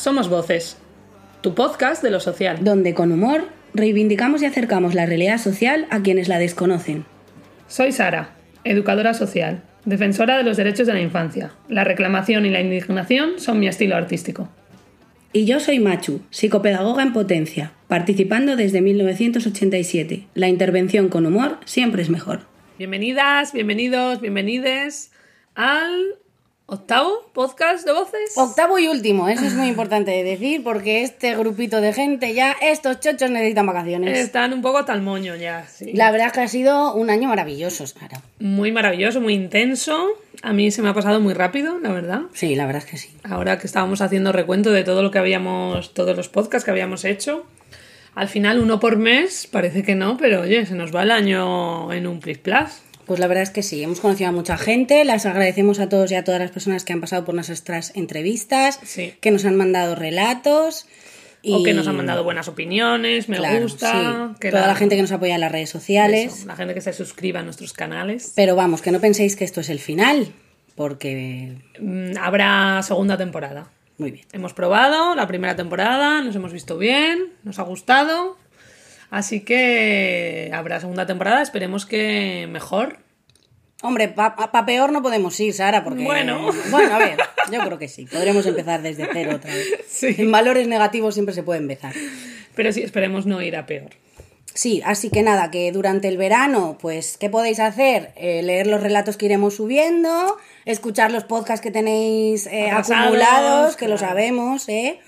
somos Voces, tu podcast de lo social. donde con humor reivindicamos y acercamos la realidad social a quienes la desconocen. Soy Sara, educadora social, defensora de los derechos de la infancia. La reclamación y la indignación son mi estilo artístico. Y yo soy Machu, psicopedagoga en potencia, participando desde 1987. La intervención con humor siempre es mejor. Bienvenidas, bienvenidos, bienvenides al octavo podcast de Voces. Octavo y último, eso es muy importante de decir porque este grupito de gente ya, estos chochos necesitan vacaciones. Están un poco tal moño ya, sí. La verdad es que ha sido un año maravilloso, Sara. Muy maravilloso, muy intenso. A mí se me ha pasado muy rápido, la verdad. Sí, la verdad es que sí. Ahora que estábamos haciendo recuento de todo lo que habíamos, todos los podcasts que habíamos hecho, al final uno por mes, parece que no, pero oye, se nos va el año en un plis plas. Pues la verdad es que sí, hemos conocido a mucha gente, las agradecemos a todos y a todas las personas que han pasado por nuestras entrevistas, Sí. que nos han mandado relatos. Y... O que nos han mandado buenas opiniones, me Claro, gusta. sí. Que Toda la gente que nos apoya en las redes sociales. eso, la gente que se suscriba a nuestros canales. Pero vamos, que no penséis que esto es el final, porque... Mm, Habrá segunda temporada. Muy bien. Hemos probado la primera temporada, nos hemos visto bien, nos ha gustado. Así que habrá segunda temporada, esperemos que mejor. Hombre, para peor no podemos ir, Sara, porque... Bueno. Bueno, a ver, yo creo que sí. Podremos empezar desde cero otra vez. Sí. En valores negativos siempre se puede empezar. Pero sí, esperemos no ir a peor. Sí, así que nada, que durante el verano, pues, ¿qué podéis hacer? Eh, leer los relatos que iremos subiendo, escuchar los podcasts que tenéis eh, acumulados, que lo sabemos, ¿eh?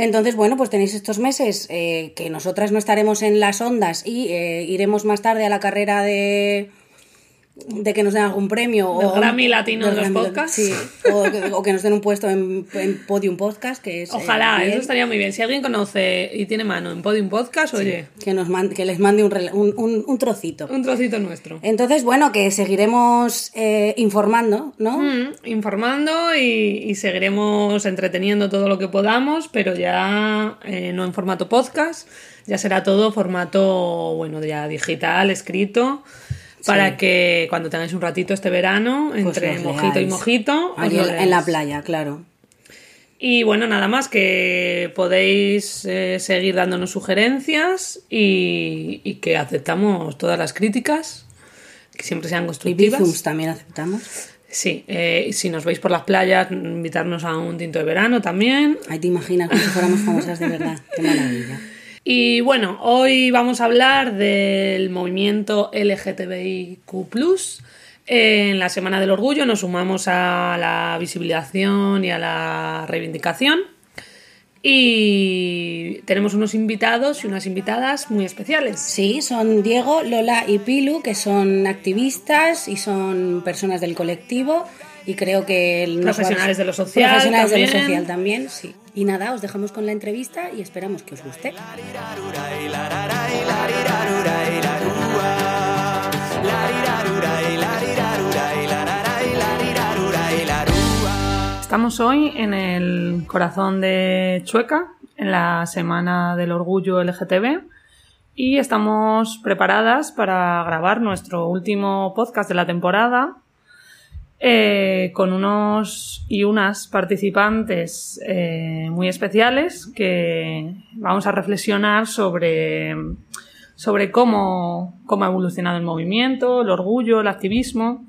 Entonces, bueno, pues tenéis estos meses eh, que nosotras no estaremos en las ondas y eh, iremos más tarde a la carrera de de que nos den algún premio Del o Grammy Latino del de los Grammy- podcasts. sí, o, que- o que nos den un puesto en, en Podium Podcast que es eh, Ojalá, eso estaría muy bien. Si alguien conoce y tiene mano en Podium Podcast, oye, que nos man- que les mande un, un, un- un trocito un trocito nuestro. Entonces, bueno, que seguiremos eh, informando, ¿no? Mm, informando y, y seguiremos entreteniendo todo lo que podamos, pero ya eh, no en formato podcast, ya será todo formato, bueno, ya digital, escrito, para que cuando tengáis un ratito este verano, Pues entre mojito y mojito, os lo en, la playa, claro. Y bueno, nada más que podéis eh, seguir dándonos sugerencias y, y que aceptamos todas las críticas, que siempre sean Y constructivas. bizums también aceptamos. Sí, eh, y si nos veis por las playas, invitarnos a un tinto de verano también. Ahí te imaginas como si fuéramos famosas de verdad. Qué maravilla. Y bueno, hoy vamos a hablar del movimiento LGTBIQ. En la Semana del Orgullo nos sumamos a la visibilización y a la reivindicación. Y tenemos unos invitados y unas invitadas muy especiales. Sí, son Diego, Lola y Pilu, que son activistas y son personas del colectivo. Y creo que... va- Profesionales de lo social Profesionales de lo también. social también, sí. Y nada, os dejamos con la entrevista y esperamos que os guste. Estamos hoy en el corazón de Chueca, en la Semana del Orgullo LGTB, y estamos preparadas para grabar nuestro último podcast de la temporada eh, con unos y unas participantes eh, muy especiales que vamos a reflexionar sobre, sobre cómo, cómo ha evolucionado el movimiento, el orgullo, el activismo.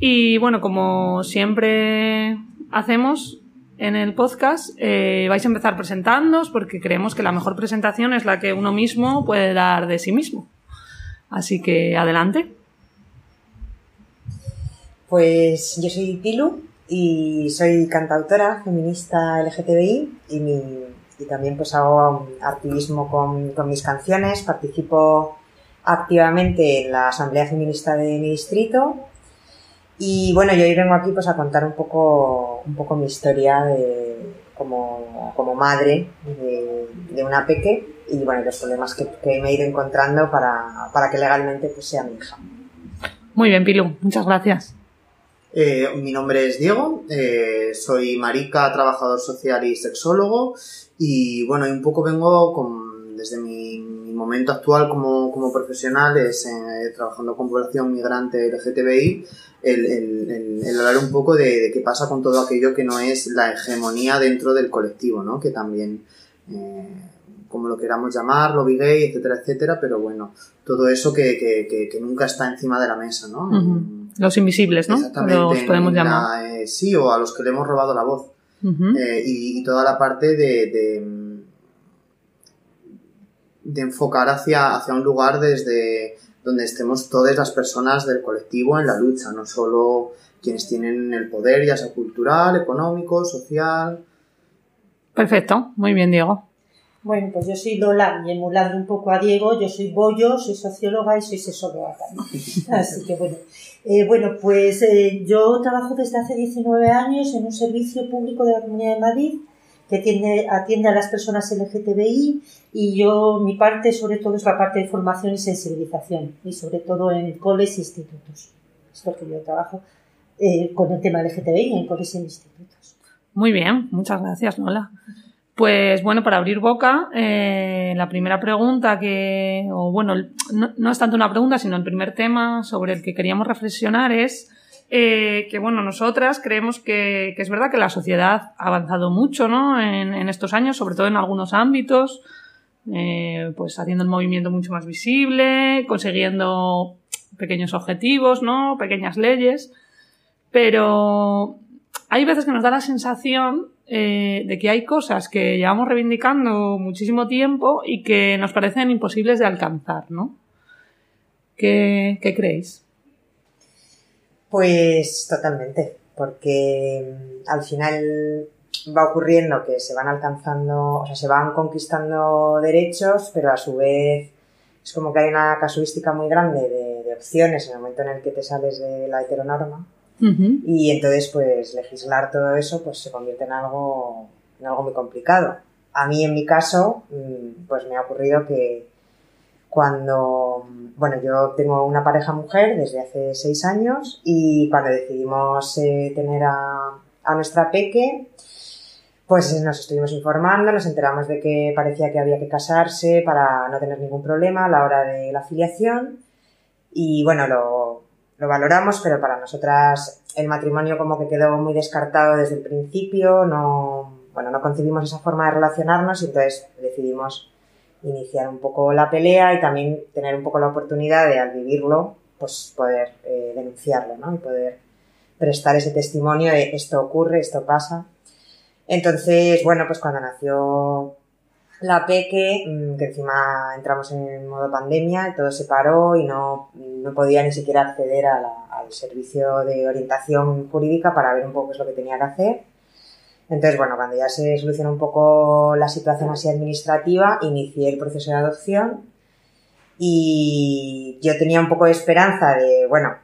Y bueno, como siempre hacemos en el podcast, eh, vais a empezar presentándoos porque creemos que la mejor presentación es la que uno mismo puede dar de sí mismo. Así que adelante. Pues yo soy Pilu y soy cantautora feminista LGTBI y, también pues hago activismo con, mis canciones, participo activamente en la Asamblea Feminista de mi distrito y bueno, yo hoy vengo aquí pues a contar un poco, un poco mi historia de, como, como madre de, una peque y bueno, los problemas que, que me he ido encontrando para, para que legalmente pues, sea mi hija. Muy bien, Pilu, muchas gracias. Eh, mi nombre es Diego, eh, soy marica, trabajador social y sexólogo y bueno, un poco vengo con, desde mi, momento actual como, profesional, es eh, trabajando con población migrante LGTBI, el, hablar un poco de, qué pasa con todo aquello que no es la hegemonía dentro del colectivo, ¿no? que también eh, como lo queramos llamar, lobby gay, etcétera, etcétera, pero bueno, todo eso que, nunca está encima de la mesa, ¿no? Los invisibles, ¿no? Exactamente. Los podemos la, llamar. Eh, sí, o a los que le hemos robado la voz. Uh -huh. eh, y, y, toda la parte de, de, de, enfocar hacia, hacia un lugar desde donde estemos todas las personas del colectivo en la lucha, no solo quienes tienen el poder, ya sea cultural, económico, social. Perfecto, muy bien, Diego. Bueno, pues yo soy Lola y emulando un poco a Diego, yo soy Bollo, soy socióloga y soy sexóloga también. Así que bueno. Eh, bueno, pues eh, yo trabajo desde hace 19 años en un servicio público de la Comunidad de Madrid que atiende, atiende a las personas LGTBI y yo, mi parte sobre todo es la parte de formación y sensibilización y sobre todo en coles e institutos. Es porque yo trabajo eh, con el tema LGTBI en coles e institutos. Muy bien, muchas gracias, Lola. Pues bueno, para abrir boca, eh, la primera pregunta que, o bueno, no, no, es tanto una pregunta, sino el primer tema sobre el que queríamos reflexionar es eh, que, bueno, nosotras creemos que, que, es verdad que la sociedad ha avanzado mucho, ¿no? En, en estos años, sobre todo en algunos ámbitos, eh, pues haciendo el movimiento mucho más visible, consiguiendo pequeños objetivos, ¿no? Pequeñas leyes, pero hay veces que nos da la sensación eh, de que hay cosas que llevamos reivindicando muchísimo tiempo y que nos parecen imposibles de alcanzar, ¿no? ¿Qué, creéis? Pues totalmente, porque mm, al final va ocurriendo que se van alcanzando, o sea, se van conquistando derechos, pero a su vez es como que hay una casuística muy grande de, de opciones en el momento en el que te sales de la heteronorma Y entonces, pues, legislar todo eso, pues, se convierte en algo, en algo muy complicado. A mí, en mi caso, mm, pues, me ha ocurrido que cuando, bueno, yo tengo una pareja mujer desde hace seis años y cuando decidimos eh, tener a, a nuestra peque, pues nos estuvimos informando, nos enteramos de que parecía que había que casarse para no tener ningún problema a la hora de la afiliación y bueno, lo, lo valoramos, pero para nosotras el matrimonio como que quedó muy descartado desde el principio, no, bueno, no concebimos esa forma de relacionarnos y entonces decidimos iniciar un poco la pelea y también tener un poco la oportunidad de al vivirlo, pues poder eh, denunciarlo, ¿no? Y poder prestar ese testimonio de esto ocurre, esto pasa. Entonces, bueno, pues cuando nació la Peque, mm, que encima entramos en modo pandemia, todo se paró y no, no podía ni siquiera acceder al servicio de orientación jurídica para ver un poco qué es lo que tenía que hacer. Entonces, bueno, cuando ya se solucionó un poco la situación así administrativa, inicié el proceso de adopción y yo tenía un poco de esperanza de, bueno,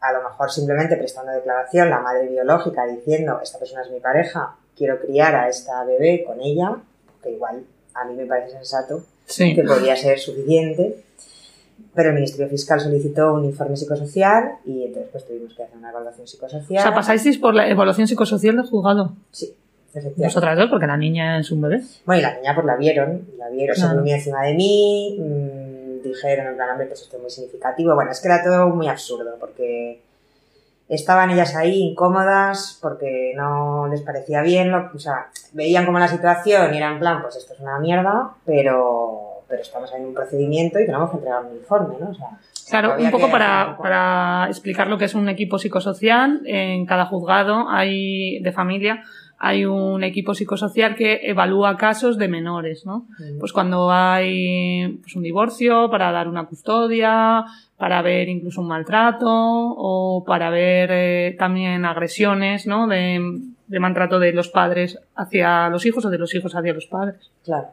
a lo mejor simplemente prestando declaración la madre biológica diciendo, esta persona es mi pareja, quiero criar a esta bebé con ella, que igual a mí me parece sensato, sí. que podría ser suficiente. Pero el Ministerio Fiscal solicitó un informe psicosocial y entonces pues tuvimos que hacer una evaluación psicosocial. O sea, pasáis por la evaluación psicosocial del juzgado. Sí. Vosotras dos, porque la niña es un bebé. Bueno, y la niña pues la vieron, la vieron, claro. se durmió encima de mí, mmm, dijeron en plan, hombre, pues esto es muy significativo. Bueno, es que era todo muy absurdo, porque estaban ellas ahí incómodas porque no les parecía bien, lo, o sea, veían como la situación y eran en plan, pues esto es una mierda, pero, pero estamos en un procedimiento y tenemos que entregar un informe, ¿no? O sea, claro, un poco, para, un poco para explicar lo que es un equipo psicosocial, en cada juzgado hay de familia hay un equipo psicosocial que evalúa casos de menores, ¿no? Pues cuando hay pues, un divorcio, para dar una custodia, para ver incluso un maltrato o para ver eh, también agresiones, ¿no? De, de, maltrato de los padres hacia los hijos o de los hijos hacia los padres. Claro.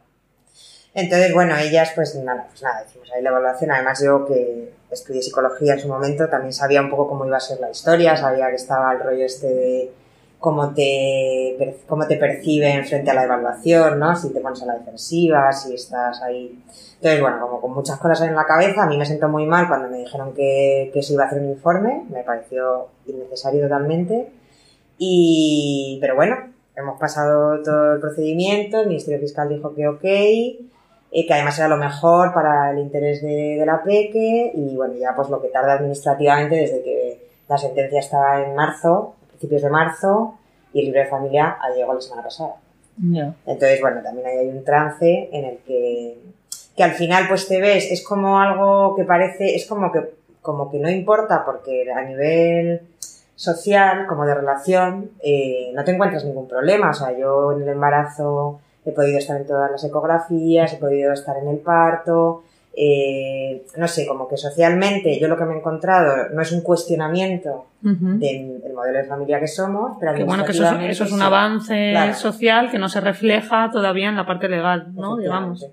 Entonces, bueno, ellas, pues nada, pues nada, decimos ahí la evaluación. Además, yo que estudié psicología en su momento, también sabía un poco cómo iba a ser la historia, sabía que estaba el rollo este de cómo te, cómo te perciben frente a la evaluación, ¿no? Si te pones a la defensiva, si estás ahí. Entonces, bueno, como con muchas cosas en la cabeza, a mí me sentó muy mal cuando me dijeron que, que se iba a hacer un informe, me pareció innecesario totalmente. Y, pero bueno, hemos pasado todo el procedimiento, el Ministerio Fiscal dijo que ok, eh, que además era lo mejor para el interés de, de la PEQE y bueno, ya pues lo que tarda administrativamente desde que la sentencia estaba en marzo, principios de marzo, y el libro de familia ha llegado la semana pasada. Ya. Entonces, bueno, también ahí hay un trance en el que, que al final pues te ves, es como algo que parece, es como que, como que no importa porque a nivel social, como de relación, eh, no te encuentras ningún problema. O sea, yo en el embarazo he podido estar en todas las ecografías, he podido estar en el parto, eh, no sé, como que socialmente yo lo que me he encontrado no es un cuestionamiento del del modelo de familia que somos, pero Que bueno, que eso es, eso es un sí. avance Claro. social que no se refleja todavía en la parte legal, ¿no? Digamos.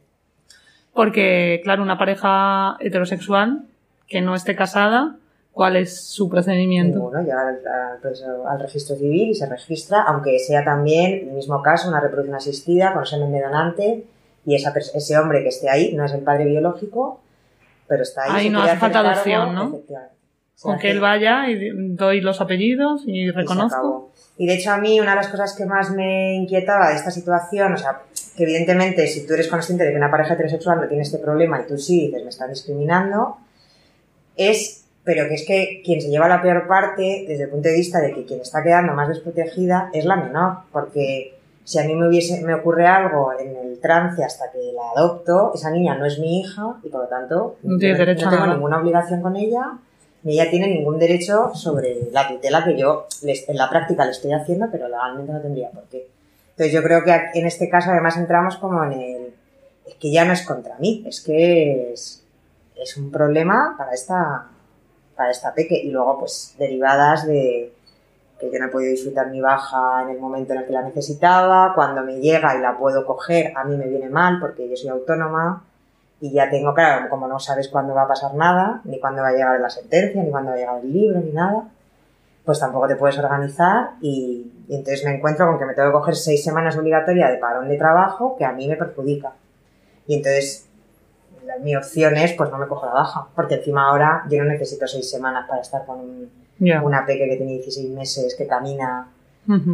Porque, claro, una pareja heterosexual que no esté casada, ¿cuál es su procedimiento? Ninguno, llega al, al- al registro civil y se registra, aunque sea también, el mismo caso, una reproducción asistida con semen de donante y esa, ese hombre que esté ahí no es el padre biológico, pero está ahí. Ahí no hace falta adopción, ¿no? Con que él vaya y doy los apellidos y y reconozco. acabó. Y de hecho a mí una de las cosas que más me inquietaba de esta situación, o sea, que evidentemente si tú eres consciente de que una pareja heterosexual no tiene este problema y tú sí dices me están discriminando, es, pero que es que quien se lleva la peor parte desde el punto de vista de que quien está quedando más desprotegida es la menor, porque si a mí me hubiese, me ocurre algo en el trance hasta que la adopto, esa niña no es mi hija y por lo tanto No tiene no a tengo ninguna obligación con ella ni ella tiene ningún derecho sobre la tutela que yo les- en la práctica le estoy haciendo, pero legalmente no tendría por qué. Entonces yo creo que en este caso además entramos como en el... Es que ya no es contra mí, es que es, es un problema para esta, para esta peque. Y luego pues derivadas de que yo no he podido disfrutar mi baja en el momento en el que la necesitaba, cuando me llega y la puedo coger, a mí me viene mal porque yo soy autónoma y ya tengo, claro, como no sabes cuándo va a pasar nada, ni cuándo va a llegar la sentencia, ni cuándo va a llegar el libro, ni nada, pues tampoco te puedes organizar y, y entonces me encuentro con que me tengo que coger seis semanas obligatoria de parón de trabajo que a mí me perjudica. Y entonces la- mi opción es, pues no me cojo la baja, porque encima ahora yo no necesito seis semanas para estar con un- Una peque que tiene 16 meses, que camina,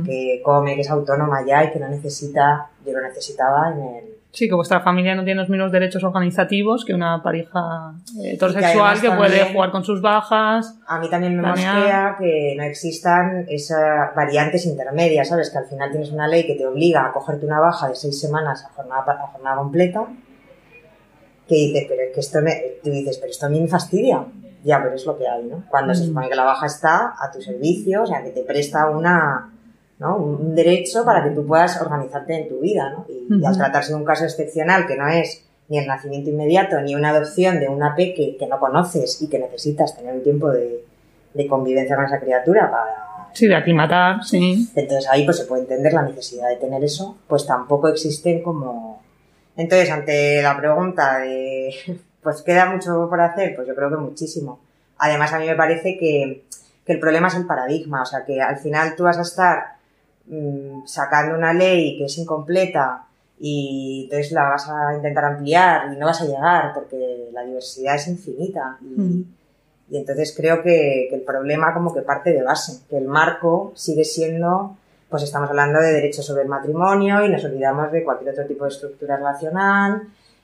que come, que es autónoma ya y que no necesita, yo lo necesitaba en el, Sí, que vuestra familia no tiene los mismos derechos organizativos que una pareja eh, heterosexual que puede también- jugar con sus bajas. A mí también me mosquea que no existan esas variantes intermedias, ¿sabes? Que al final tienes una ley que te obliga a cogerte una baja de seis semanas a jornada, a jornada completa, que dices, pero es que esto me... Tú dices, pero esto a mí me fastidia. Ya, pero es lo que hay, ¿no? Cuando se Mm. supone que la baja está a tu servicio, o sea, que te presta una... ¿no? Un derecho para que tú puedas organizarte en tu vida, ¿no? Y, y al tratarse de un caso excepcional que no es ni el nacimiento inmediato, ni una adopción de una peque que no conoces y que necesitas tener un tiempo de, de convivencia con esa criatura para... Sí, de aclimatar, sí. Entonces ahí pues se puede entender la necesidad de tener eso, pues tampoco existen como... Entonces, ante la pregunta de, pues queda mucho por hacer, pues yo creo que muchísimo. Además, a mí me parece que, que el problema es el paradigma, o sea, que al final tú vas a estar mm, sacando una ley que es incompleta y entonces la vas a intentar ampliar y no vas a llegar porque la diversidad es infinita. Y, Mm. y entonces creo que, que el problema como que parte de base, que el marco sigue siendo, pues estamos hablando de derechos sobre el matrimonio y nos olvidamos de cualquier otro tipo de estructura relacional,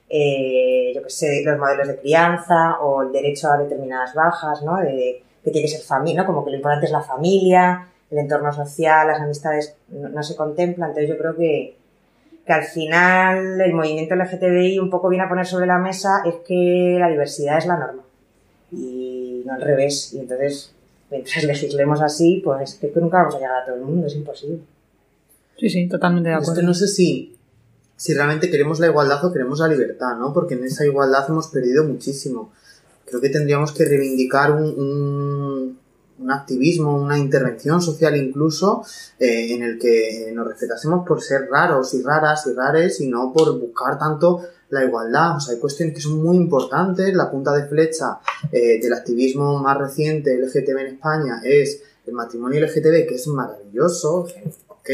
eh, yo que sé, los modelos de crianza o el derecho a determinadas bajas, ¿no? De, que tiene que ser familia, ¿no? Como que lo importante es la familia, el entorno social, las amistades no, no se contemplan. Entonces yo creo que, que al final el movimiento LGTBI un poco viene a poner sobre la mesa es que la diversidad es la norma y no al revés. Y entonces, mientras legislemos así, pues que nunca vamos a llegar a todo el mundo, es imposible. Sí, sí, totalmente de acuerdo. no sé si, si realmente queremos la igualdad o queremos la libertad, ¿no? Porque en esa igualdad hemos perdido muchísimo. Creo que tendríamos que reivindicar un, un, un activismo, una intervención social incluso, eh, en el que nos respetásemos por ser raros y raras y rares y no por buscar tanto la igualdad. O sea, hay cuestiones que son muy importantes. La punta de flecha eh, del activismo más reciente LGTB en España es el matrimonio LGTB, que es maravilloso, ok,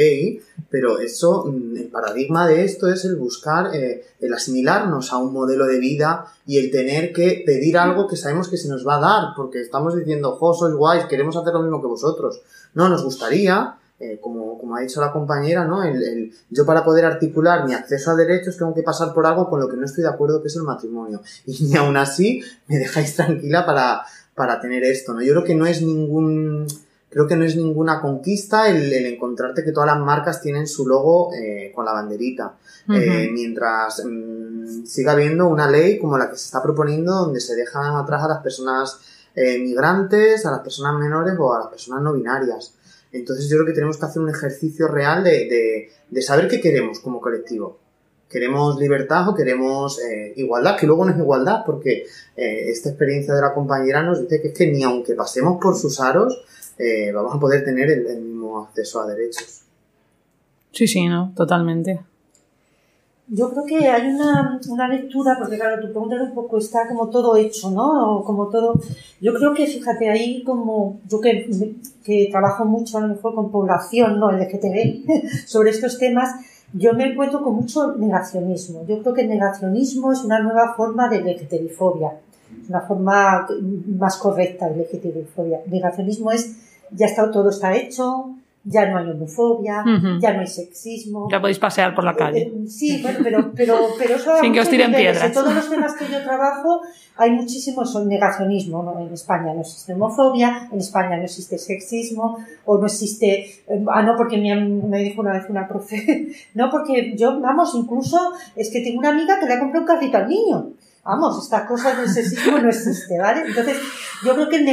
pero eso, mm, el paradigma de esto es el buscar, eh, el asimilarnos a un modelo de vida y el tener que pedir algo que sabemos que se nos va a dar, porque estamos diciendo, jo, sois guays, queremos hacer lo mismo que vosotros. No, nos gustaría, eh, como, como, ha dicho la compañera, ¿no? El, yo para poder articular mi acceso a derechos tengo que pasar por algo con lo que no estoy de acuerdo, que es el matrimonio. Y ni aún así me dejáis tranquila para, para tener esto, ¿no? Yo creo que no es ningún, creo que no es ninguna conquista el, el encontrarte que todas las marcas tienen su logo eh, con la banderita. Uh -huh. eh, mientras mmm, siga habiendo una ley como la que se está proponiendo donde se dejan atrás a las personas eh, migrantes, a las personas menores o a las personas no binarias. Entonces yo creo que tenemos que hacer un ejercicio real de, de, de saber qué queremos como colectivo. ¿Queremos libertad o queremos eh, igualdad? Que luego no es igualdad, porque esta experiencia de la compañera nos dice que es que ni aunque pasemos por sus aros, eh, vamos a poder tener el, el, mismo acceso a derechos. Sí, sí, no, totalmente. Yo creo que hay una, una lectura, porque claro, tu pregunta un poco está como todo hecho, ¿no? O como todo. Yo creo que, fíjate, ahí como yo que, que trabajo mucho a lo mejor con población, ¿no? LGTB, sobre estos temas, yo me encuentro con mucho negacionismo. Yo creo que el negacionismo es una nueva forma de LGTBfobia, una forma más correcta de LGTBfobia. Negacionismo es ya está todo está hecho, ya no hay homofobia, uh -huh. ya no hay sexismo. Ya podéis pasear por la calle. Eh, sí, bueno, pero, pero, pero eso Sin que os tiren piedras. En todos los temas que yo trabajo hay muchísimo son negacionismo. ¿no? En España no existe homofobia, en España no existe sexismo, o no existe. Eh, ah, no, porque me, me dijo una vez una profe. no, porque yo, vamos, incluso es que tengo una amiga que le ha comprado un carrito al niño. Vamos, esta cosa del sexismo no existe, ¿vale? Entonces, yo creo que el,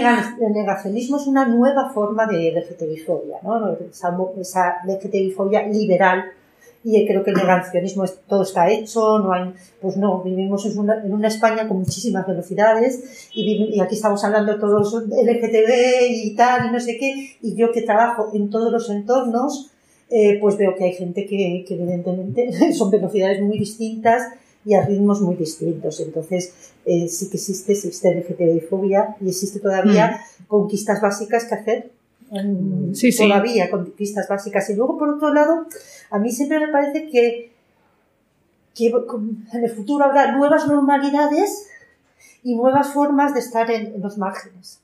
negacionismo es una nueva forma de LGTBifobia, ¿no? Esa, esa LGTBifobia liberal y creo que el negacionismo es, todo está hecho, no hay, pues no, vivimos en una, en una España con muchísimas velocidades y, y, aquí estamos hablando todos LGTB y tal y no sé qué, y yo que trabajo en todos los entornos, eh, pues veo que hay gente que, que evidentemente son velocidades muy distintas y a ritmos muy distintos. Entonces, eh, sí que existe, existe LGTBI-fobia y existe todavía mm. conquistas básicas que hacer. Um, sí, sí. Todavía conquistas básicas. Y luego, por otro lado, a mí siempre me parece que, que en el futuro habrá nuevas normalidades y nuevas formas de estar en, en los márgenes.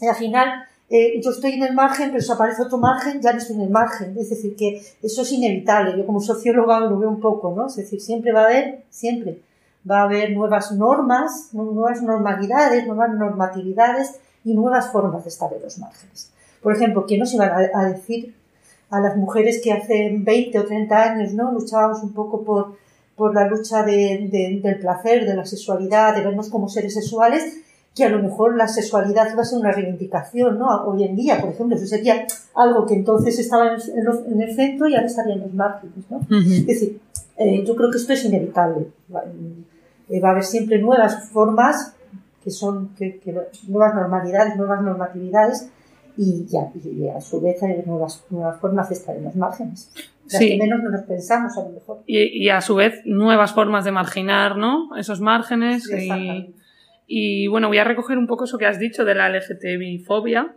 Y al final, eh, yo estoy en el margen, pero si aparece otro margen, ya no estoy en el margen. Es decir, que eso es inevitable. Yo como socióloga lo veo un poco, ¿no? Es decir, siempre va a haber, siempre va a haber nuevas normas, nuevas normalidades, nuevas normatividades y nuevas formas de estar en los márgenes. Por ejemplo, ¿quién nos iba a decir a las mujeres que hace 20 o 30 años, ¿no? Luchábamos un poco por, por la lucha de, de, del placer, de la sexualidad, de vernos como seres sexuales, que a lo mejor la sexualidad va a ser una reivindicación, ¿no? Hoy en día, por ejemplo, eso sería algo que entonces estaba en, los, en el centro y ahora estaría en los márgenes, ¿no? Uh -huh. Es decir, eh, yo creo que esto es inevitable. Eh, va a haber siempre nuevas formas que son que, que nuevas normalidades, nuevas normatividades y, ya, y a su vez hay nuevas, nuevas formas de estar en los márgenes. Las sí. que menos no nos pensamos a lo mejor. Y, y, a su vez nuevas formas de marginar, ¿no? Esos márgenes sí, y y bueno, voy a recoger un poco eso que has dicho de la LGTBI-fobia,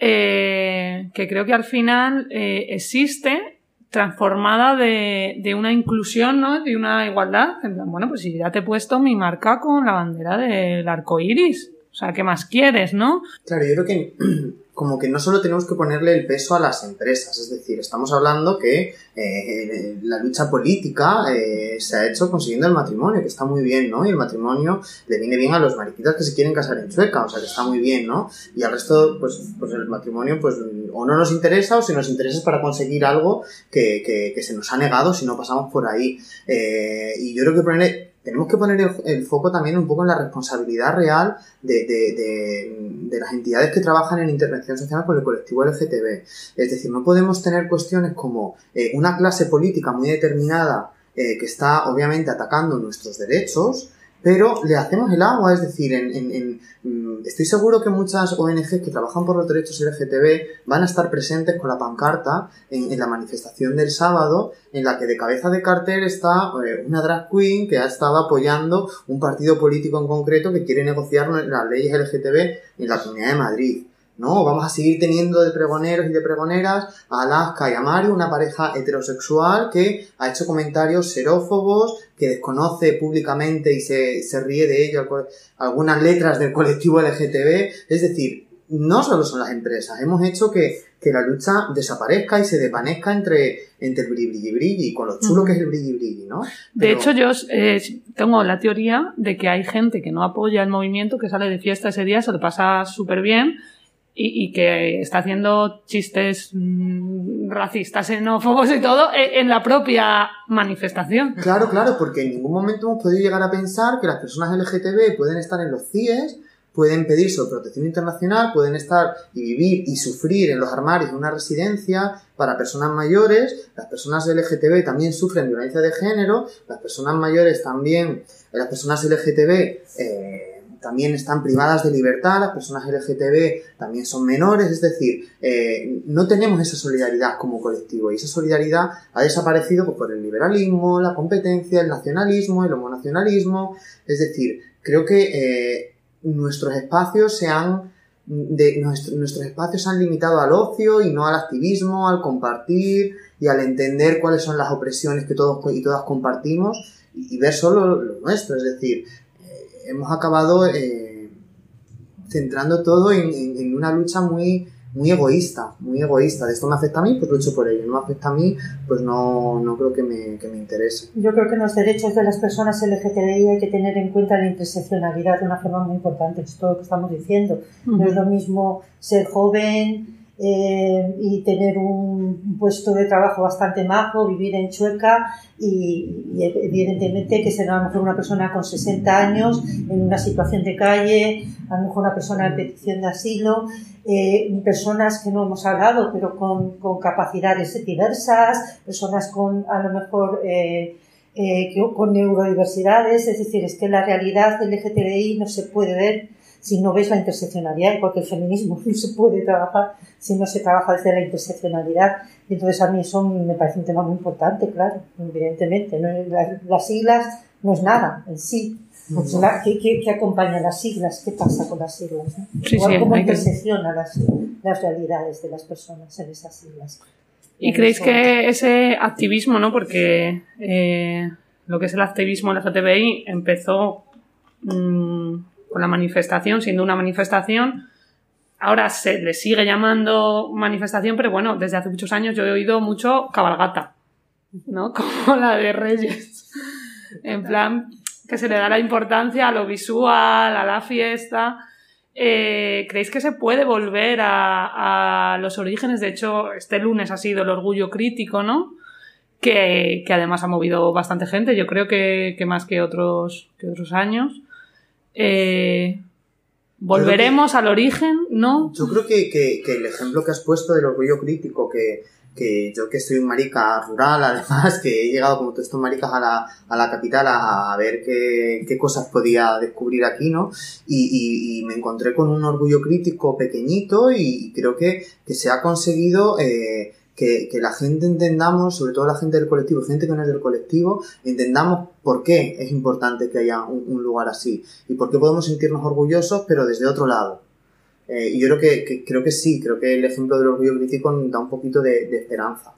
eh, que creo que al final eh, existe transformada de, de, una inclusión, ¿no? De una igualdad. En plan, bueno, pues si ya te he puesto mi marca con la bandera del arco iris. O sea, ¿qué más quieres, no? Claro, yo creo que como que no solo tenemos que ponerle el peso a las empresas, es decir, estamos hablando que eh, la lucha política eh, se ha hecho consiguiendo el matrimonio, que está muy bien, ¿no? Y el matrimonio le viene bien a los mariquitas que se quieren casar en Chueca, o sea, que está muy bien, ¿no? Y al resto, pues, pues el matrimonio, pues, o no nos interesa, o si nos interesa es para conseguir algo que, que, se nos ha negado si no pasamos por ahí. Eh, y yo creo que ponerle tenemos que poner el, foco también un poco en la responsabilidad real de, de, de, de, las entidades que trabajan en intervención social con el colectivo LGTB. Es decir, no podemos tener cuestiones como eh, una clase política muy determinada eh, que está obviamente atacando nuestros derechos, pero le hacemos el agua, es decir, en, en, en, mm, estoy seguro que muchas ONGs que trabajan por los derechos LGTB van a estar presentes con la pancarta en, la manifestación del sábado, en la que de cabeza de cartel está eh, una drag queen que ha estado apoyando un partido político en concreto que quiere negociar las leyes LGTB en la Comunidad de Madrid. No, vamos a seguir teniendo de pregoneros y de pregoneras a Alaska y a Mario, una pareja heterosexual que ha hecho comentarios xerófobos, que desconoce públicamente y se, se ríe de ello algunas letras del colectivo LGTB. Es decir, no solo son las empresas, hemos hecho que, que la lucha desaparezca y se desvanezca entre, entre el brilli brilli, con lo chulo que es el brilli brilli, ¿no? De hecho, yo eh, tengo la teoría de que hay gente que no apoya el movimiento, que sale de fiesta ese día, se lo pasa súper bien y, que está haciendo chistes mmm, racistas, xenófobos y todo eh, en la propia manifestación. Claro, claro, porque en ningún momento hemos podido llegar a pensar que las personas LGTB pueden estar en los CIES pueden pedir su protección internacional, pueden estar y vivir y sufrir en los armarios de una residencia para personas mayores, las personas LGTB también sufren violencia de género, las personas mayores también, las personas LGTB eh, también están privadas de libertad, las personas LGTB también son menores, es decir, eh, no tenemos esa solidaridad como colectivo y esa solidaridad ha desaparecido pues, por el liberalismo, la competencia, el nacionalismo, el homonacionalismo, es decir, creo que eh, nuestros espacios se han nuestros espacios se han limitado al ocio y no al activismo, al compartir y al entender cuáles son las opresiones que todos y todas compartimos y, ver solo lo nuestro. Es decir, hemos acabado eh, centrando todo en, en, una lucha muy, muy egoísta, muy egoísta. De esto me afecta a mí, pues lucho por ello. No me afecta a mí, pues no, no creo que me, que me interese. Yo creo que en los derechos de las personas LGTBI hay que tener en cuenta la interseccionalidad de una forma muy importante, es todo lo que estamos diciendo. No es lo mismo ser joven, eh, y tener un puesto de trabajo bastante majo, vivir en Chueca y, evidentemente que ser a lo mejor una persona con 60 años en una situación de calle, a lo mejor una persona en petición de asilo, eh, personas que no hemos hablado pero con, con, capacidades diversas, personas con a lo mejor eh, eh, con neurodiversidades, es decir, es que la realidad del LGTBI no se puede ver si no ves la interseccionalidad, porque el feminismo no se puede trabajar si no se trabaja desde la interseccionalidad. Entonces a mí eso me parece un tema muy importante, claro, evidentemente. ¿no? Las, siglas no es nada en sí. Pues ¿Qué, qué, qué acompaña las siglas? ¿Qué pasa con las siglas? Sí, Igual sí, cómo intersecciona las, las realidades de las personas en esas siglas. ¿Y creéis que ese activismo, no? Porque eh, lo que es el activismo LGTBI empezó mm, con la manifestación, siendo una manifestación. Ahora se le sigue llamando manifestación, pero bueno, desde hace muchos años yo he oído mucho cabalgata, ¿no? Como la de Reyes. En plan, que se le da la importancia a lo visual, a la fiesta. Eh, ¿Creéis que se puede volver a, a, los orígenes? De hecho, este lunes ha sido el orgullo crítico, ¿no? Que, que además ha movido bastante gente, yo creo que, que más que otros, que otros años. Eh, ¿Volveremos al origen? ¿No? Yo creo que, que, que, el ejemplo que has puesto del orgullo crítico, que, que yo que soy un marica rural, además, que he llegado como todos estos maricas a la, a la capital a, a ver qué, qué, cosas podía descubrir aquí, ¿no? Y, y, y, me encontré con un orgullo crítico pequeñito y creo que, que se ha conseguido eh, que, que, la gente entendamos, sobre todo la gente del colectivo, gente que no es del colectivo, entendamos por qué es importante que haya un, un lugar así y por qué podemos sentirnos orgullosos, pero desde otro lado. Eh, y yo creo que, que, creo que sí, creo que el ejemplo del orgullo crítico da un poquito de, de, esperanza.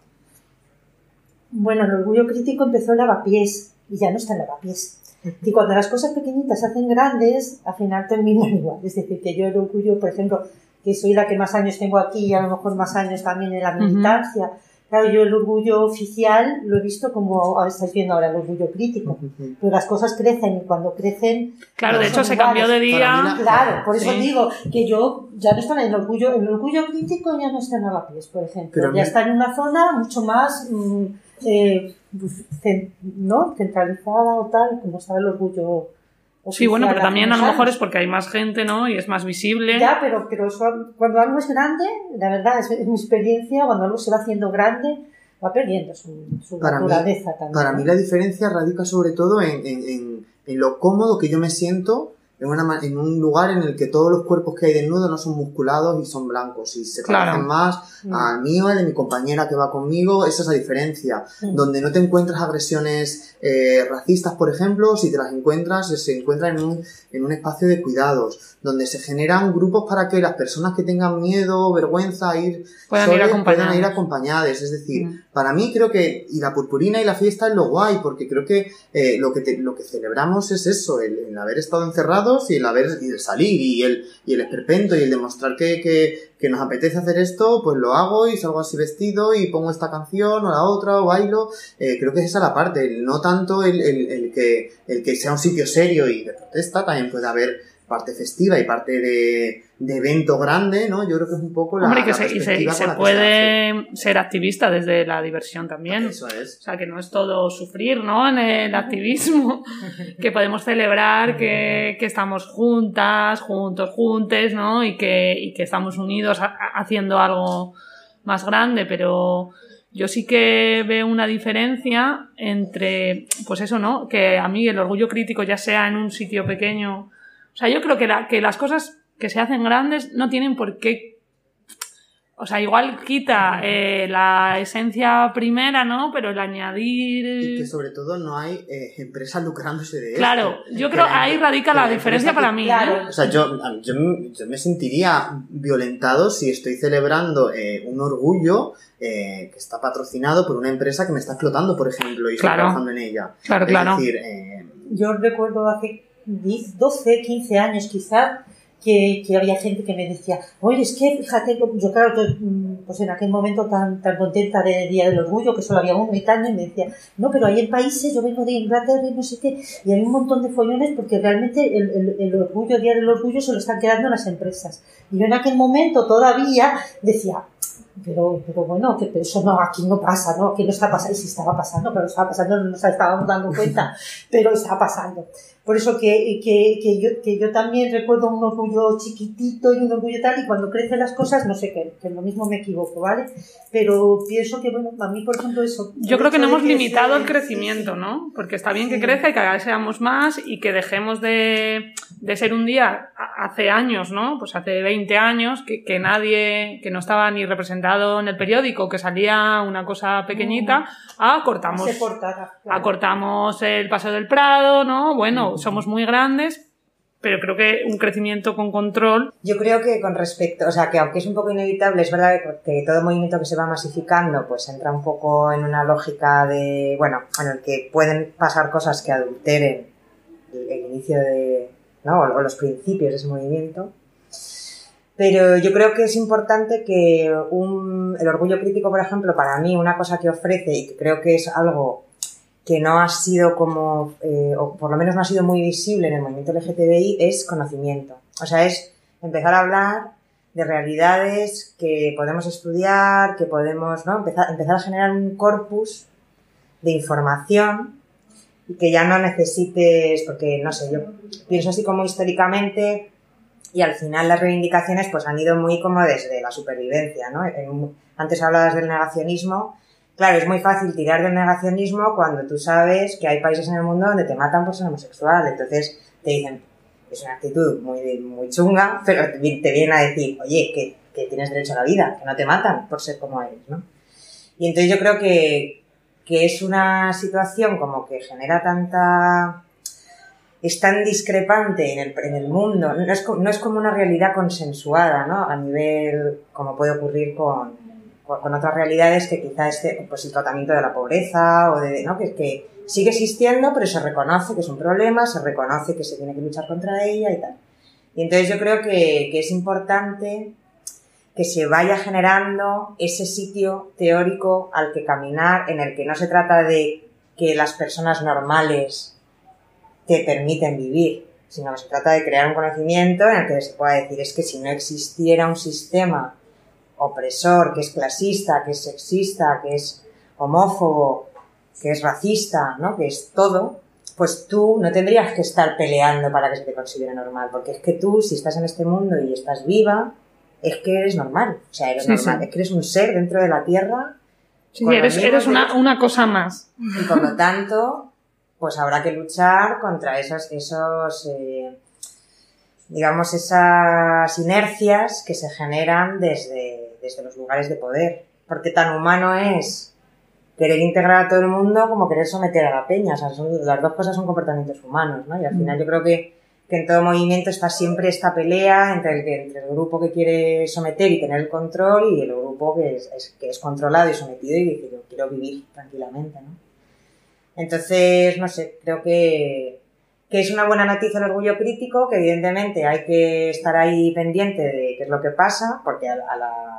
Bueno, el orgullo crítico empezó en lavapiés y ya no está en lavapiés. Y cuando las cosas pequeñitas se hacen grandes, al final terminan igual. Es decir, que yo el orgullo, por ejemplo, que soy la que más años tengo aquí y a lo mejor más años también en la militancia. Uh -huh. Claro, yo el orgullo oficial lo he visto como estáis viendo ahora el orgullo crítico. Uh -huh. Pero las cosas crecen y cuando crecen. Claro, de hecho se cambió de día. Claro, por eso sí. digo que yo ya no está en el orgullo. El orgullo crítico ya no está en Lavapiés, por ejemplo. Pero ya está en una zona mucho más. Mmm, eh, ¿no? centralizada o tal, como está el orgullo Sí, bueno, pero también a lo mejor es porque hay más gente, ¿no? Y es más visible. Ya, pero, pero eso, cuando algo es grande, la verdad, es, es, mi experiencia, cuando algo se va haciendo grande, va perdiendo su, su para naturaleza mí, también. Para mí la diferencia radica sobre todo en, en, en, en, lo cómodo que yo me siento en, una en un lugar en el que todos los cuerpos que hay desnudos no son musculados y son blancos y se Claro. parecen más al mío, al de mi compañera que va conmigo, esa es la diferencia. Donde no te encuentras agresiones eh, racistas, por ejemplo, si te las encuentras, se encuentran en un, en un espacio de cuidados, donde se generan grupos para que las personas que tengan miedo, vergüenza, a ir Puedan ir acompañadas. puedan ir acompañadas. Es decir, Mm. para mí creo que, y la purpurina y la fiesta es lo guay, porque creo que eh, lo que te- lo que celebramos es eso, el, el haber estado y el haber y el salir y el, y el esperpento y el demostrar que, que, que nos apetece hacer esto, pues lo hago y salgo así vestido y pongo esta canción o la otra o bailo. Eh, creo que es esa la parte, no tanto el, el, el que, el que sea un sitio serio y de protesta, también puede haber parte festiva y parte de, de evento grande, ¿no? Yo creo que es un poco la, Hombre, que la se, y se, y se puede ser activista desde la diversión también. Eso es. O sea, que no es todo sufrir, ¿no? En el activismo, que podemos celebrar que, que estamos juntas, juntos, juntes, ¿no? Y que, y que estamos unidos ha- ha- haciendo algo más grande, pero yo sí que veo una diferencia entre, pues eso, ¿no? Que a mí el orgullo crítico, ya sea en un sitio pequeño, o sea, yo creo que, la, que las cosas que se hacen grandes no tienen por qué o sea, igual quita eh, la esencia primera, ¿no? Pero el añadir... Y que sobre todo no hay eh, empresas lucrándose de Claro, esto. yo Que creo la- ahí radica que la la diferencia para que- mí. Claro. ¿eh? O sea, yo, yo, yo me sentiría violentado si estoy celebrando eh, un orgullo eh, que está patrocinado por una empresa que me está explotando, por ejemplo, y estoy Claro. trabajando en ella. Claro, es claro. decir, eh, Yo recuerdo hace 10, 12, 15 años quizás que, que había gente que me decía, oye, es que fíjate, yo claro, mm, pues en aquel momento tan, tan contenta del Día del Orgullo, que solo había uno y tal, y me decía, no, pero hay en países, yo vengo de Inglaterra y no sé qué, y hay un montón de follones porque realmente el, el, el orgullo, el Día del Orgullo se lo están quedando las empresas. Y yo en aquel momento todavía decía, pero, pero bueno, que pero eso no, aquí no pasa, ¿no? Aquí no está pasando, y si estaba pasando, pero estaba pasando, no nos estábamos dando cuenta, pero está pasando. Por eso que, que, que, yo, que yo también recuerdo un orgullo chiquitito y un orgullo tal, y cuando crecen las cosas, no sé qué, que lo mismo me equivoco, ¿vale? Pero pienso que, bueno, a mí, por ejemplo, eso. Yo creo que no hemos limitado el crecimiento, ¿no? Porque está bien que crezca y que cada vez seamos más y que dejemos de, de ser un día hace años, ¿no? Pues hace 20 años que, que nadie, que no estaba ni representado en el periódico, que salía una cosa pequeñita, a cortamos, se cortara, claro. acortamos el Paseo del Prado, ¿no? Bueno, somos muy grandes, pero creo que un crecimiento con control Yo creo que con respecto, o sea, que aunque es un poco inevitable, es verdad que, todo movimiento que se va masificando, pues entra un poco en una lógica de, bueno, en el que pueden pasar cosas que adulteren el, inicio de, ¿no? O, o los principios de ese movimiento. Pero yo creo que es importante que un, el orgullo crítico, por ejemplo, para mí, una cosa que ofrece y que creo que es algo que no ha sido como, eh, o por lo menos no ha sido muy visible en el movimiento LGTBI, es conocimiento. O sea, es empezar a hablar de realidades que podemos estudiar, que podemos, ¿no? Empezar, empezar a generar un corpus de información y que ya no necesites, porque no sé, yo pienso así como históricamente y al final las reivindicaciones pues han ido muy como desde la supervivencia, ¿no? Antes hablabas del negacionismo, claro, es muy fácil tirar del negacionismo cuando tú sabes que hay países en el mundo donde te matan por ser homosexual, entonces te dicen, es una actitud muy, muy chunga, pero te vi- te vienen a decir, oye, que, que tienes derecho a la vida, que no te matan por ser como eres, ¿no? Y entonces yo creo que, que es una situación como que genera tanta... es tan discrepante en el, en el mundo, no es, no es como una realidad consensuada, ¿no? A nivel, como puede ocurrir con, con, otras realidades que quizá este, pues el tratamiento de la pobreza o de, ¿no? Que, que sigue existiendo, pero se reconoce que es un problema, se reconoce que se tiene que luchar contra ella y tal. Y entonces yo creo que, que es importante que se vaya generando ese sitio teórico al que caminar, en el que no se trata de que las personas normales te permiten vivir, sino que se trata de crear un conocimiento en el que se pueda decir es que si no existiera un sistema opresor, que es clasista, que es sexista, que es homófobo, que es racista, ¿no? que es todo, pues tú no tendrías que estar peleando para que se te considere normal, porque es que tú, si estás en este mundo y estás viva, es que eres normal, o sea, eres Sí, normal, sí. es que eres un ser dentro de la Tierra Sí, eres, una, una cosa más. y por lo tanto, pues habrá que luchar contra esos, esos, eh, digamos, esas inercias que se generan desde, desde los lugares de poder. Porque tan humano es querer integrar a todo el mundo como querer someter a la peña. O sea, son- las dos cosas son comportamientos humanos, ¿no? Y al final yo creo que, que en todo movimiento está siempre esta pelea entre el, que- entre el grupo que quiere someter y tener el control y el grupo que es, es- que es controlado y sometido y que yo quiero vivir tranquilamente, ¿no? Entonces, no sé, creo que, que es una buena noticia el orgullo crítico, que evidentemente hay que estar ahí pendiente de qué es lo que pasa, porque a la- a la-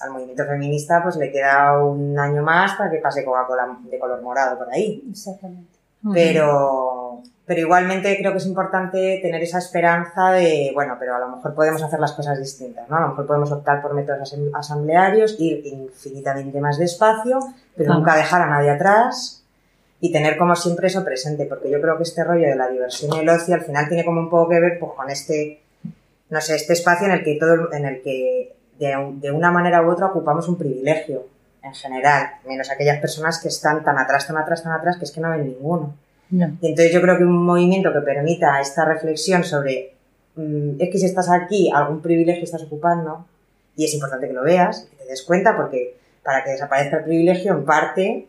al movimiento feminista pues le queda un año más para que pase Coca-Cola de color morado por ahí. Exactamente. Pero, pero igualmente creo que es importante tener esa esperanza de, bueno, pero a lo mejor podemos hacer las cosas distintas, ¿no? A lo mejor podemos optar por métodos asamblearios, ir infinitamente más despacio, pero Claro. nunca dejar a nadie atrás y tener como siempre eso presente, porque yo creo que este rollo de la diversión y el ocio al final tiene como un poco que ver pues con este, no sé, este espacio en el que todo, en el que de, un- de una manera u otra ocupamos un privilegio en general, menos aquellas personas que están tan atrás, tan atrás, tan atrás, que es que no ven ninguno. Y entonces yo creo que un movimiento que permita esta reflexión sobre mm, es que si estás aquí, algún privilegio estás ocupando, y es importante que lo veas, que te des cuenta, porque para que desaparezca el privilegio, en parte,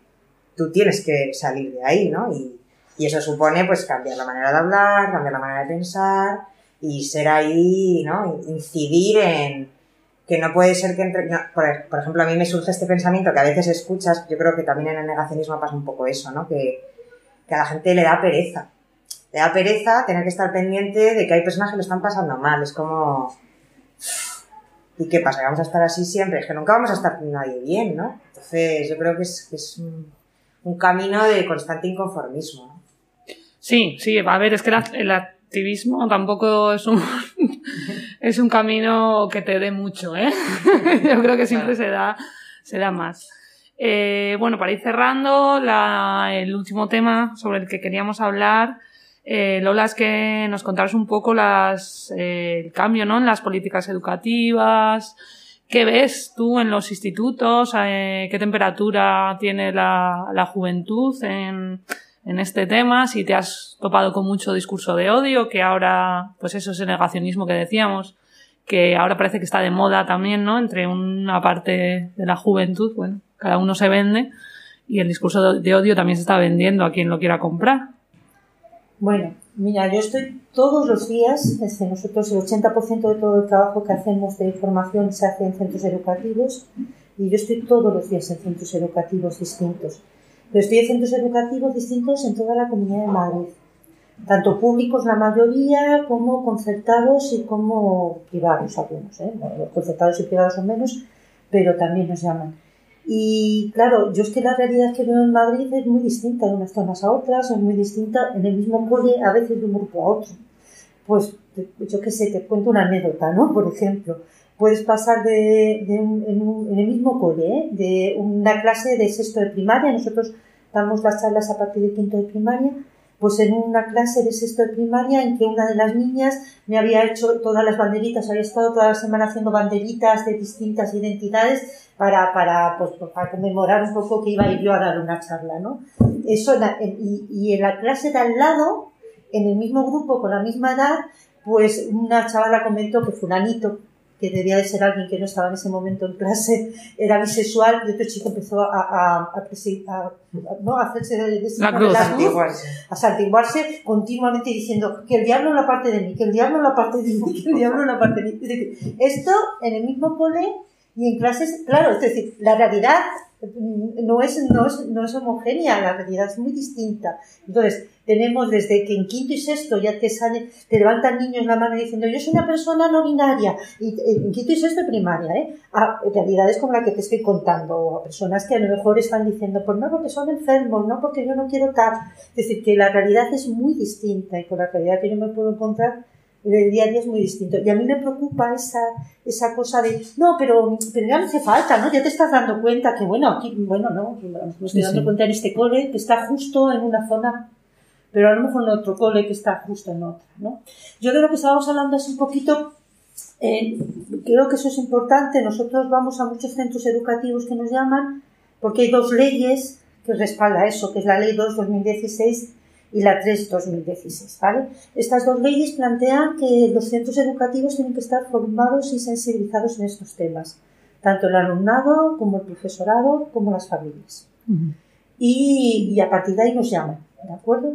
tú tienes que salir de ahí, ¿no? Y, y eso supone, pues, cambiar la manera de hablar, cambiar la manera de pensar, y ser ahí, ¿no? Incidir en que no puede ser que entre... por, por ejemplo, a mí me surge este pensamiento que a veces escuchas, yo creo que también en el negacionismo pasa un poco eso, ¿no? Que, que a la gente le da pereza. Le da pereza tener que estar pendiente de que hay personas que lo están pasando mal. Es como... ¿Y qué pasa? ¿Que vamos a estar así siempre? Es que nunca vamos a estar nadie bien, ¿no? Entonces yo creo que es, que es un, un camino de constante inconformismo. ¿no? Sí, sí, a ver, es que la- el activismo tampoco es un, es un camino que te dé mucho, ¿eh? Yo creo que siempre se da, se da más. Eh, bueno, para ir cerrando, la- el último tema sobre el que queríamos hablar, eh, Lola, es que nos contaras un poco las, eh, el cambio, ¿no? En las políticas educativas. ¿Qué ves tú en los institutos? ¿Qué temperatura tiene la, la juventud en, en este tema? Si te has topado con mucho discurso de odio, que ahora, pues eso es el negacionismo que decíamos, que ahora parece que está de moda también, ¿no? Entre una parte de la juventud, bueno, cada uno se vende y el discurso de odio también se está vendiendo a quien lo quiera comprar. Bueno, mira, yo estoy todos los días, desde nosotros el 80% de todo el trabajo que hacemos de información se hace en centros educativos y yo estoy todos los días en centros educativos distintos. Estoy en centros educativos distintos en toda la Comunidad de Madrid, tanto públicos la mayoría como concertados y como privados algunos. ¿eh? Bueno, los concertados y privados son menos, pero también nos llaman. Y claro, yo es que la realidad que veo en Madrid es muy distinta de unas zonas a otras, es muy distinta en el mismo cole, a veces de un grupo a otro. Pues yo qué sé, te cuento una anécdota, ¿no? Por ejemplo, puedes pasar de, de un- en, un- en el mismo cole, ¿eh? de una clase de sexto de primaria, nosotros damos las charlas a partir de quinto de primaria, pues en una clase de sexto de primaria en que una de las niñas me había hecho todas las banderitas, había estado toda la semana haciendo banderitas de distintas identidades para, para, pues, pues, para conmemorar un poco que iba a ir yo a dar una charla, ¿no? Eso, y, y en la clase de al lado, en el mismo grupo, con la misma edad, pues una chavala comentó que fulanito, que debía de ser alguien que no estaba en ese momento en clase, era bisexual, y otro chico empezó a, a, a, a- a- ¿no? a hacerse de, de- La de cruz. A santiguarse continuamente diciendo que el diablo en la parte de mí, que el diablo en la parte de mí, que el diablo en la parte de mí. Es decir, esto en el mismo cole y en clases, claro, es decir, la realidad no es, no es, no es homogénea, la realidad es muy distinta. Entonces, tenemos desde que en quinto y sexto ya te salen, te levantan niños la mano diciendo yo soy una persona no binaria, y eh, en quinto y sexto primaria, ¿eh? a realidades como la que te estoy contando, a personas que a lo mejor están diciendo, pues no, porque son enfermos, no, porque yo no quiero tal. Es decir, que la realidad es muy distinta y con la realidad que yo me puedo encontrar el día a día es muy distinto. Y a mí me preocupa esa, esa cosa de, no, pero, pero ya no hace falta, ¿no? Ya te estás dando cuenta que, bueno, aquí, bueno, no, me estoy dando sí. cuenta en este cole que está justo en una zona, pero a lo mejor en otro cole que está justo en otra, ¿no? Yo de lo que estábamos hablando es un poquito, eh, creo que eso es importante. Nosotros vamos a muchos centros educativos que nos llaman porque hay dos leyes que respalda eso, que es la ley 2-2016 y la 3-2016. ¿vale? Estas dos leyes plantean que los centros educativos tienen que estar formados y sensibilizados en estos temas, tanto el alumnado como el profesorado como las familias. y, y, a partir de ahí nos llaman, ¿de acuerdo?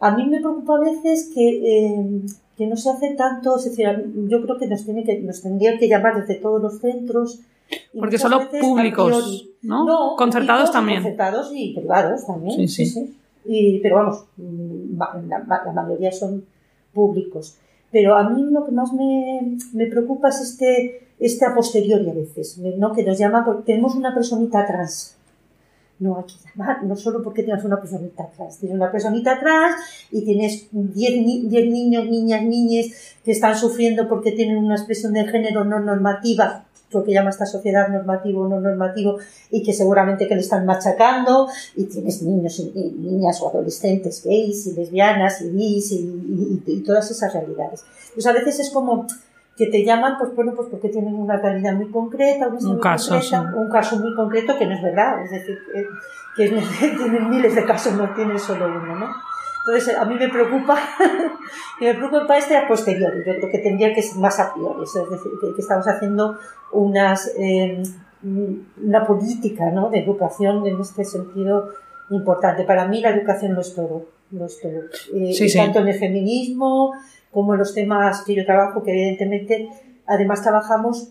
A mí me preocupa a veces que, eh, que no se hace tanto, es decir, yo creo que nos, tiene que nos tendrían que llamar desde todos los centros. Porque solo públicos, ¿no? Concertados también. Concertados y privados también. Sí, sí. Y, pero vamos, la, la, mayoría son públicos. Pero a mí lo que más me, me preocupa es este, este a posteriori a veces, ¿no? Que nos llama, porque tenemos una personita trans no hay que llamar, no solo porque tienes una personita atrás, tienes una personita atrás y tienes 10 niños, niñas, niñas que están sufriendo porque tienen una expresión de género no normativa, lo que llama esta sociedad normativo o no normativo, y que seguramente que le están machacando, y tienes niños y, niñas o adolescentes gays y lesbianas y bis y, y, todas esas realidades. Pues a veces es como que te llaman, pues bueno, pues porque tienen una realidad muy concreta, un caso, un caso muy concreto que no es verdad, es decir, que, tienen miles de casos, no tienen solo uno, ¿no? Entonces, a mí me preocupa, me preocupa este a posteriori, yo creo que tendría que ser más a priori, es decir, que, estamos haciendo unas, eh, una política ¿no? de educación en este sentido importante. Para mí la educación no es todo, no es todo. Eh, tanto en el feminismo, como los temas que yo trabajo, que evidentemente además trabajamos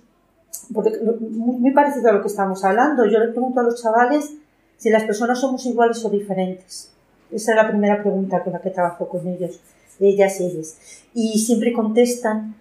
porque, muy parecido a lo que estamos hablando. Yo le pregunto a los chavales si las personas somos iguales o diferentes. Esa es la primera pregunta con la que trabajo con ellos, ellas y ellos. Y siempre contestan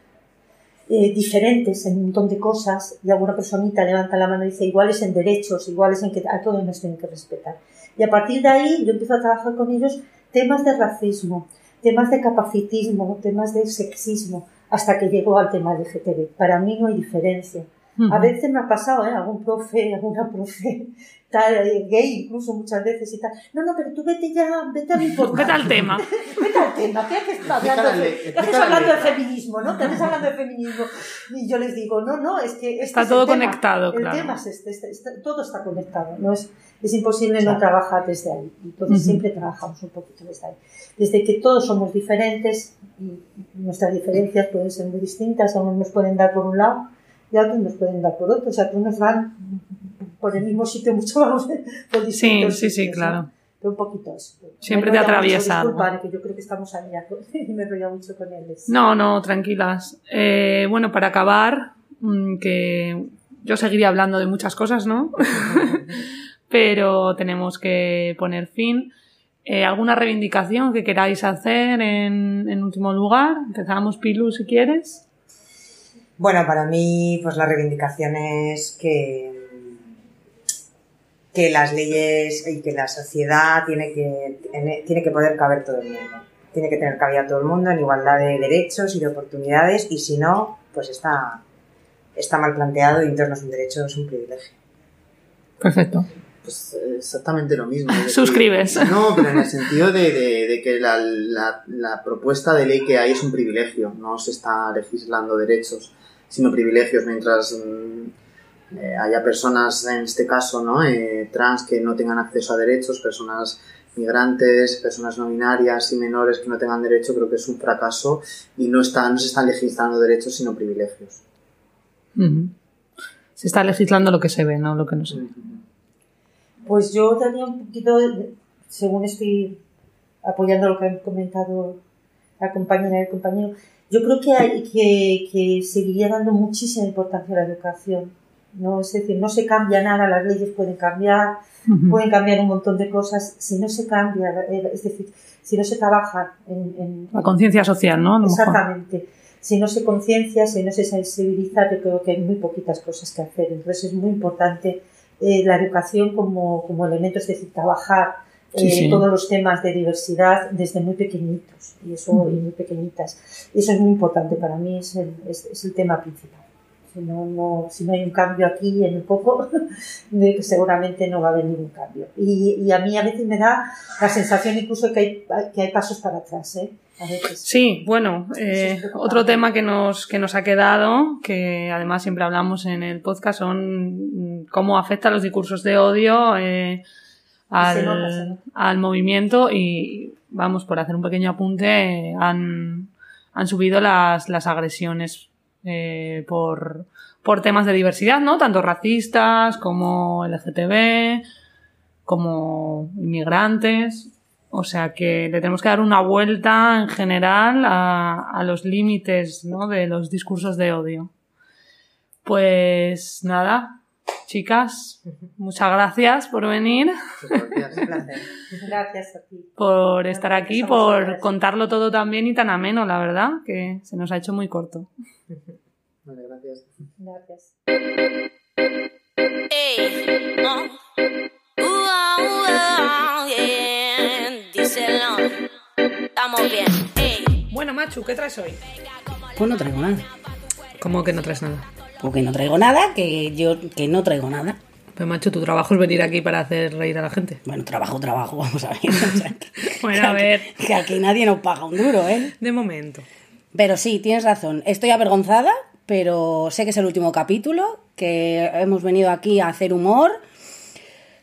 eh, diferentes en un montón de cosas y alguna personita levanta la mano y dice iguales en derechos, iguales en que a todos nos tienen que respetar. Y a partir de ahí yo empiezo a trabajar con ellos temas de racismo, temas de capacitismo, temas de sexismo, hasta que llegó al tema LGTB. Para mí no hay diferencia. A veces me ha pasado, ¿eh? Algún profe, alguna profe, tal, eh, gay, incluso muchas veces y tal. No, no, pero tú vete ya, vete a lo importante. Vete al tema. vete al tema, ¿qué haces hablando, de, haces hablando de feminismo, no? ¿Qué haces hablando de feminismo? Y yo les digo, no, no, es que... Este está todo conectado, el claro. El tema es este, este, todo está conectado, no es, es imposible no trabajar desde ahí. Entonces siempre trabajamos un poquito desde ahí. Desde que todos somos diferentes y nuestras diferencias pueden ser muy distintas, unos nos pueden dar por un lado y otros nos pueden dar por otro. O sea, que unos van por el mismo sitio mucho vamos por distintos Sí, sí, sí, claro. Pero un poquito eso. Siempre te atraviesa. Que yo creo que estamos ahí y me he mucho con él. No, no, tranquilas. Eh, bueno, para acabar, mm, que yo seguiría hablando de muchas cosas, ¿no? Pero tenemos que poner fin. Eh, ¿Alguna reivindicación que queráis hacer en, en último lugar? Empezamos, Pilu, si quieres. Bueno, para mí, pues la reivindicación es que, que las leyes y que la sociedad tiene que, tiene que poder caber todo el mundo. Tiene que tener cabida todo el mundo en igualdad de derechos y de oportunidades y si no, pues está, está mal planteado y entonces no es un derecho, es un privilegio. Perfecto. Pues exactamente lo mismo. Suscribes. no, pero en el sentido de, de, que la, la, la, propuesta de ley que hay es un privilegio, no se está legislando derechos, sino privilegios, mientras mm, eh, haya personas, en este caso, ¿no? Eh, trans que no tengan acceso a derechos, personas migrantes, personas no binarias y menores que no tengan derecho, creo que es un fracaso y no, está, no se están legislando derechos, sino privilegios. Se está legislando lo que se ve, no lo que no se ve. Pues yo daría un poquito, según estoy apoyando lo que han comentado la compañera y el compañero, yo creo que, hay, que, que seguiría dando muchísima importancia a la educación. ¿no? Es decir, no se cambia nada, las leyes pueden cambiar, pueden cambiar un montón de cosas, si no se cambia, eh, es decir, si no se trabaja en... la conciencia social, ¿no? exactamente. Si no se conciencia, si no se sensibiliza, yo creo que hay muy poquitas cosas que hacer. Entonces es muy importante eh, la educación como, como elemento, es decir, trabajar eh, todos los temas de diversidad desde muy pequeñitos y eso y muy pequeñitas. Eso es muy importante para mí, es el, es, el tema principal. Si no, no, si no hay un cambio aquí en un poco, seguramente no va a haber ningún cambio. Y, y, a mí a veces me da la sensación incluso que hay, que hay pasos para atrás. ¿eh? Sí, bueno, eh, otro tema que nos, que nos ha quedado, que además siempre hablamos en el podcast, son cómo afecta los discursos de odio eh, al, al movimiento y vamos, por hacer un pequeño apunte, han, han subido las, las agresiones eh, por, por temas de diversidad, ¿no? Tanto racistas como LGTB, como inmigrantes. O sea que le tenemos que dar una vuelta en general a, a los límites ¿no? de los discursos de odio. Pues nada, chicas, muchas gracias por venir, gracias. Un placer. Gracias a ti. por estar aquí, por contarlo todo tan bien y tan ameno, la verdad, que se nos ha hecho muy corto. Vale, gracias. Gracias. Oh. Yeah. Díselo. Estamos bien. Ey. Bueno, Machu, ¿qué traes hoy? Pues no traigo nada. ¿Cómo que no traes nada? Porque no traigo nada, que yo que no traigo nada. Pues Machu, tu trabajo es venir aquí para hacer reír a la gente. Bueno, trabajo, trabajo, vamos a ver. O sea, que- Bueno, a ver. Que aquí nadie nos paga un duro, ¿eh? De momento. Pero sí, tienes razón. Estoy avergonzada, pero sé que es el último capítulo, que hemos venido aquí a hacer humor,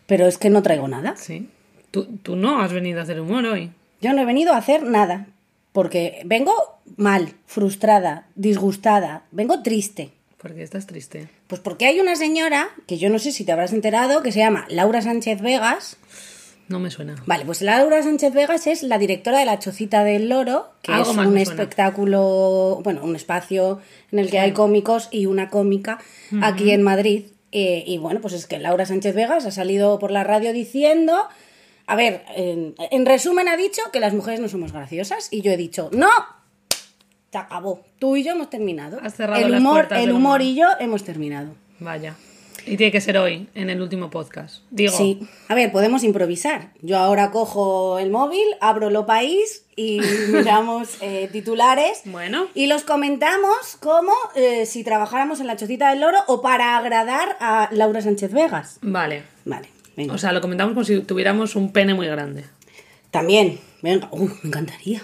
pero es que no traigo nada. Sí. Tú, tú no has venido a hacer humor hoy. Yo no he venido a hacer nada, porque vengo mal, frustrada, disgustada, vengo triste. Porque estás triste. Pues porque hay una señora, que yo no sé si te habrás enterado, que se llama Laura Sánchez Vegas. No me suena. Vale, pues Laura Sánchez Vegas es la directora de La Chocita del Loro, que Algo es un espectáculo, bueno, un espacio en el que hay cómicos y una cómica aquí en Madrid. Eh, y bueno, pues es que Laura Sánchez Vegas ha salido por la radio diciendo, a ver, en, en resumen ha dicho que las mujeres no somos graciosas y yo he dicho, no, se acabó, tú y yo hemos terminado. Has cerrado el humor, el humor humor. y yo hemos terminado. Vaya. Y tiene que ser hoy, en el último podcast. Digo, Sí, a ver, podemos improvisar. Yo ahora cojo el móvil, abro lo país y miramos eh, titulares Bueno. y los comentamos como eh, si trabajáramos en la chocita del loro o para agradar a Laura Sánchez Vegas. vale. Vale, venga. O sea, lo comentamos como si tuviéramos un pene muy grande. También, venga, uh, me encantaría.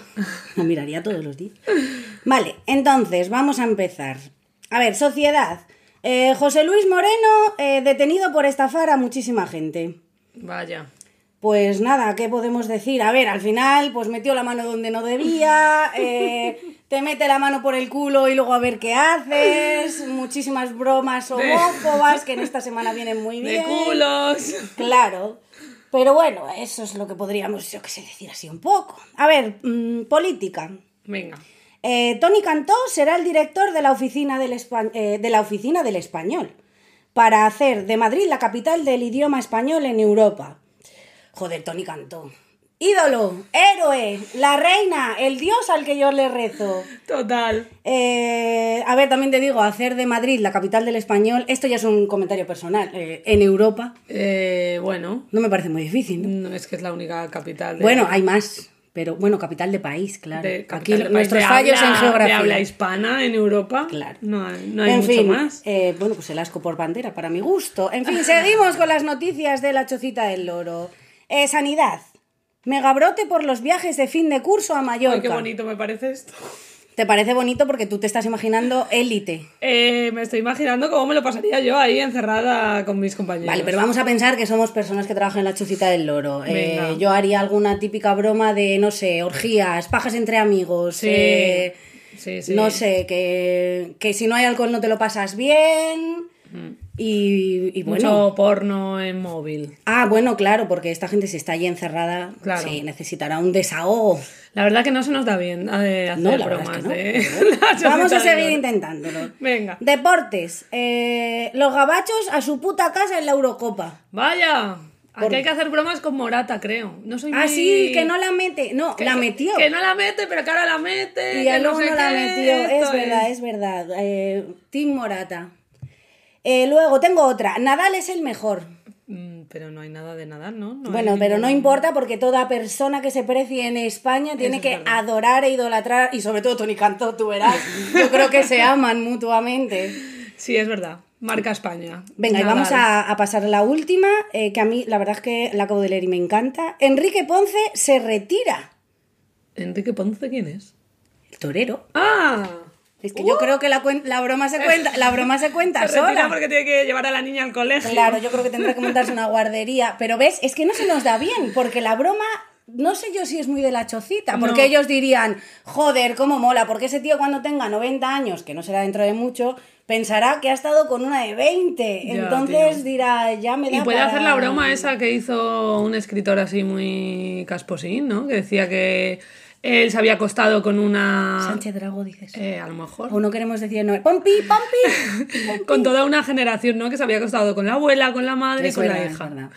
Lo miraría todos los días. Vale, entonces vamos a empezar. A ver, sociedad. Eh, José Luis Moreno eh, detenido por estafar a muchísima gente. Vaya. Pues nada, ¿qué podemos decir? A ver, al final, pues metió la mano donde no debía, eh, te mete la mano por el culo y luego a ver qué haces, muchísimas bromas homófobas que en esta semana vienen muy De bien. culos. Claro. Pero bueno, eso es lo que podríamos, yo qué sé, decir así un poco. A ver, mm, política. Venga. Eh, Tony Cantó será el director de la, oficina del Espa- eh, de la Oficina del Español para hacer de Madrid la capital del idioma español en Europa. Joder, Tony Cantó. Ídolo, héroe, la reina, el dios al que yo le rezo. Total. Eh, a ver, también te digo, hacer de Madrid la capital del español, esto ya es un comentario personal. eh, en Europa Eh, bueno, no me parece muy difícil. ¿no? no es que es la única capital de... Bueno, hay más, pero bueno, capital de país, claro. de Aquí de nuestros fallos habla- en geografía. De habla hispana en Europa. Claro. No hay, no hay en mucho fin, más. eh, bueno, pues el asco por bandera, para mi gusto. En fin, seguimos con las noticias de la chocita del loro. Eh, sanidad. Megabrote por los viajes de fin de curso a Ay, Mallorca. qué bonito me parece esto. ¿Te parece bonito porque tú te estás imaginando élite? Eh, me estoy imaginando cómo me lo pasaría yo ahí encerrada con mis compañeros. Vale, pero vamos a pensar que somos personas que trabajan en la chocita del loro. Eh, yo haría alguna típica broma de, no sé, orgías, pajas entre amigos. Sí. eh, sí, sí. No sé, que, que si no hay alcohol no te lo pasas bien. Y, y bueno. Mucho porno en móvil. Ah, bueno, claro, porque esta gente si está allí encerrada, Claro. sí, necesitará un desahogo. La verdad que no se nos da bien eh, hacer No, la verdad bromas es que no. chocita Vamos a seguir intentándolo. Venga. Deportes. eh, los gabachos a su puta casa en la Eurocopa. Vaya. Aquí hay que hacer bromas con Morata, creo. No soy Ah, muy- sí, que no la mete. No, que- la metió. Que no la mete, pero que ahora la mete. y que no luego sé no la metió. Es verdad, es verdad. Eh, Team Morata. Eh, luego tengo otra. Nadal es el mejor. Mm, Pero no hay nada de nadar, ¿no? Bueno, pero no importa porque toda persona que se precie en España tiene es que verdad. adorar e idolatrar, y sobre todo Tony Cantó, tú verás. Yo creo que se aman mutuamente. Sí, es verdad. Marca España. Venga, y Nadal. vamos a, a pasar a la última, eh, que a mí la verdad es que la acabo de leer y me encanta. Enrique Ponce se retira. ¿Enrique Ponce quién es? El torero. ¡Ah! Es que yo creo que la, la broma se cuenta, la broma se cuenta Se sola. porque tiene que llevar a la niña al colegio. Claro, yo creo que tendrá que montarse una guardería. Pero ves, es que no se nos da bien, porque la broma no sé yo si es muy de la chocita, porque No. ellos dirían, joder, cómo mola, porque ese tío cuando tenga 90 años, que no será dentro de mucho, pensará que ha estado con una de 20. Ya, Entonces tío. dirá, ya me da Y puede para- hacer la broma esa que hizo un escritor así muy casposín, ¿no? Que decía que él se había acostado con una... Sánchez Drago, dices. Eh, a lo mejor. O no queremos decir no. ¡Pompi, pompi! Con toda una generación, ¿no? Que se había acostado con la abuela, con la madre y con la hija. verdad.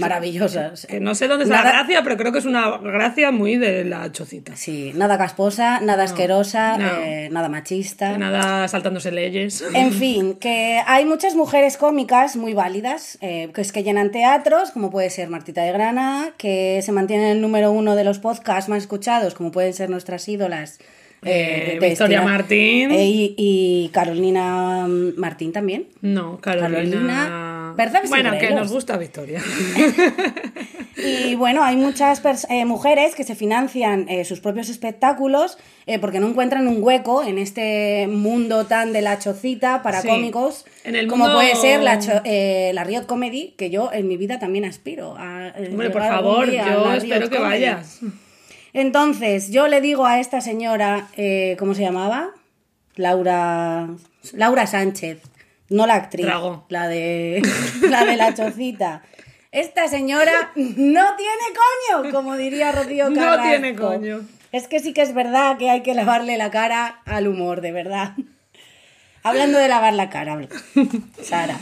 Maravillosas. Que no sé dónde está Nada- la gracia, pero creo que es una gracia muy de la chocita. Sí, nada casposa, nada asquerosa, no. eh, nada machista. Nada saltándose leyes. En fin, que hay muchas mujeres cómicas muy válidas, eh, que es que llenan teatros, como puede ser Martita de Grana, que se mantienen en el número uno de los podcasts más escuchados, como pueden ser nuestras ídolas. Eh, de Victoria Estina- Martín. y, y Carolina mm, Martín también. No, Carolina. Carolina, ¿verdad, Bueno, que nos gusta Victoria. Y bueno, hay muchas eh, mujeres que se financian eh, sus propios espectáculos eh, porque no encuentran un hueco en este mundo tan de la chocita para Sí. cómicos, En el como mundo- puede ser la, Riot Comedy, que yo en mi vida también aspiro a. Hombre, por favor, yo espero que Comedy. vayas. Entonces, yo le digo a esta señora, ¿cómo se llamaba? Laura. Laura Sánchez, no la actriz, Trago. la de la de la chocita. Esta señora no tiene coño, como diría Rocío No Carrasco. tiene coño. Es que sí que es verdad que hay que lavarle la cara al humor, de verdad. Hablando de lavar la cara, Sara.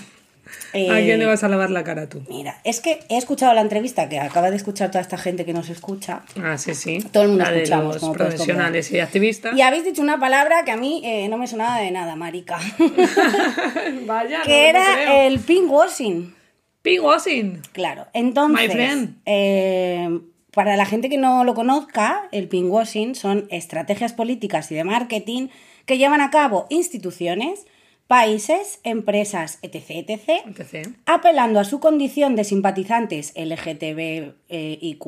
¿A eh, quién le vas a lavar la cara tú? Mira, es que he escuchado la entrevista que acaba de escuchar toda esta gente que nos escucha. Ah, sí, sí. Todo el mundo la de escuchamos, los como puedes profesionales y activistas. Y habéis dicho una palabra que a mí eh, no me sonaba de nada, marica. Vaya, que no era el pinkwashing. Pinkwashing. Claro, entonces, My friend. eh, para la gente que no lo conozca, el pinkwashing son estrategias políticas y de marketing que llevan a cabo instituciones, países, empresas, etc., etc., etc. apelando a su condición de simpatizantes LGTBIQ+,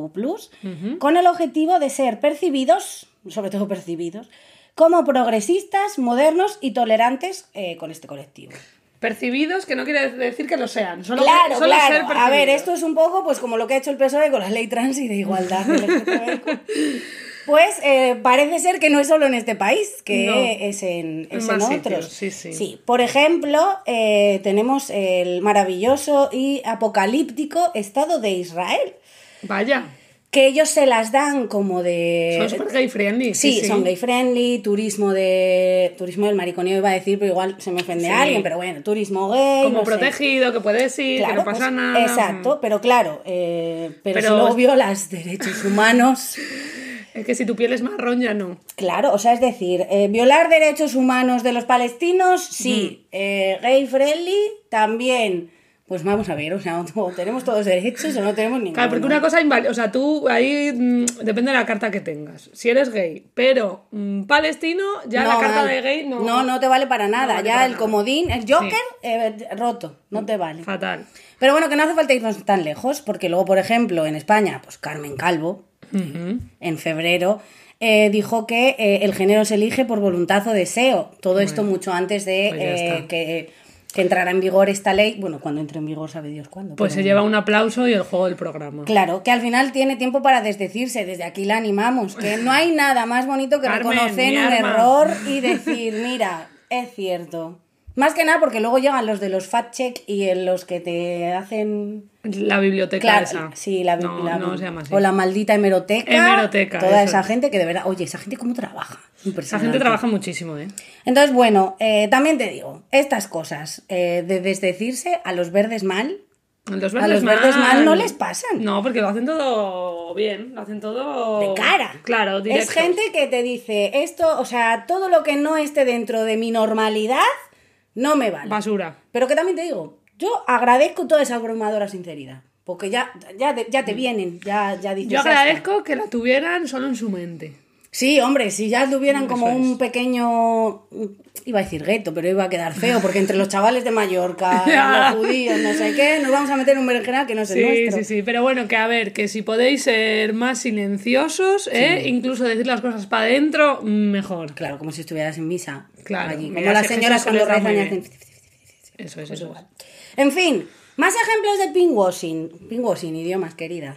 con el objetivo de ser percibidos, sobre todo percibidos, como progresistas, modernos y tolerantes eh, con este colectivo. Percibidos, que no quiere decir que lo sean. Solo, Claro, solo claro. ser A ver, esto es un poco pues como lo que ha hecho el PSOE con la ley trans y de igualdad. Pues eh, parece ser que no es solo en este país, que No. es en, es en otros. sitios, sí, sí. por ejemplo, eh, tenemos el maravilloso y apocalíptico Estado de Israel, Vaya. que ellos se las dan como de... Son super gay friendly. Sí, son gay friendly, turismo de turismo del mariconeo iba a decir, pero igual se me ofende Sí. a alguien, pero bueno, turismo gay, Como no sé. protegido, que puedes ir, que no pues, pasa nada. Exacto, pero claro, eh, pero, Pero- si luego violas derechos humanos, Es que si tu piel es marrón ya no. claro, o sea, es decir, eh, violar derechos humanos de los palestinos, sí, eh, gay friendly también. Pues vamos a ver, o sea, o tenemos todos derechos o no tenemos ninguno. Claro, porque una cosa invalida. O sea, tú ahí mm, depende de la carta que tengas. Si eres gay, pero mm, palestino, ya la carta de gay no. No, no te vale para nada. vale ya para el nada. comodín, el Joker, Sí. eh, roto, no te vale. Fatal. Pero bueno, que no hace falta irnos tan lejos, porque luego, por ejemplo, en España, pues Carmen Calvo, En febrero, eh, dijo que eh, el género se elige por voluntad o deseo. Todo esto mucho antes de pues eh, que, que entrara en vigor esta ley. Bueno, cuando entre en vigor sabe Dios cuándo. Pues se lleva un aplauso y el juego del programa. Claro, que al final tiene tiempo para desdecirse, desde aquí la animamos, que no hay nada más bonito que Carmen, reconocer un error y decir, mira, es cierto. Más que nada porque luego llegan los de los fact check y en los que te hacen La biblioteca Claro, esa. sí, la, no, la- no se llama así. O la maldita hemeroteca. Hemeroteca, Toda eso esa es. gente que de verdad, oye, esa gente cómo trabaja. Esa gente trabaja muchísimo, ¿eh? Entonces, bueno, eh, también te digo, estas cosas eh, de desdecirse a los verdes mal, Los A los verdes mal no les pasan. No, porque lo hacen todo bien, lo hacen todo... de cara. Claro, Es directo. gente que te dice, esto, o sea, todo lo que no esté dentro de mi normalidad, no me vale. Basura. Pero que también te digo, yo agradezco toda esa abrumadora sinceridad. Porque ya, ya, te- ya te vienen, ya, ya dices. Yo agradezco que la tuvieran solo en su mente. Sí, hombre, si ya tuvieran como Eso un pequeño, iba a decir gueto, pero iba a quedar feo, porque entre los chavales de Mallorca, los judíos, no sé qué, nos vamos a meter en un berenjenal que no es el Sí, nuestro. sí, sí, pero bueno, que a ver, que si podéis ser más silenciosos, ¿eh? incluso decir las cosas para adentro, mejor. Claro, como si estuvieras en misa. Claro, allí, como las señoras cuando rezan y hacen... bien. Eso es, eso es. En fin, más ejemplos de pinkwashing. Pinkwashing, idiomas, querida.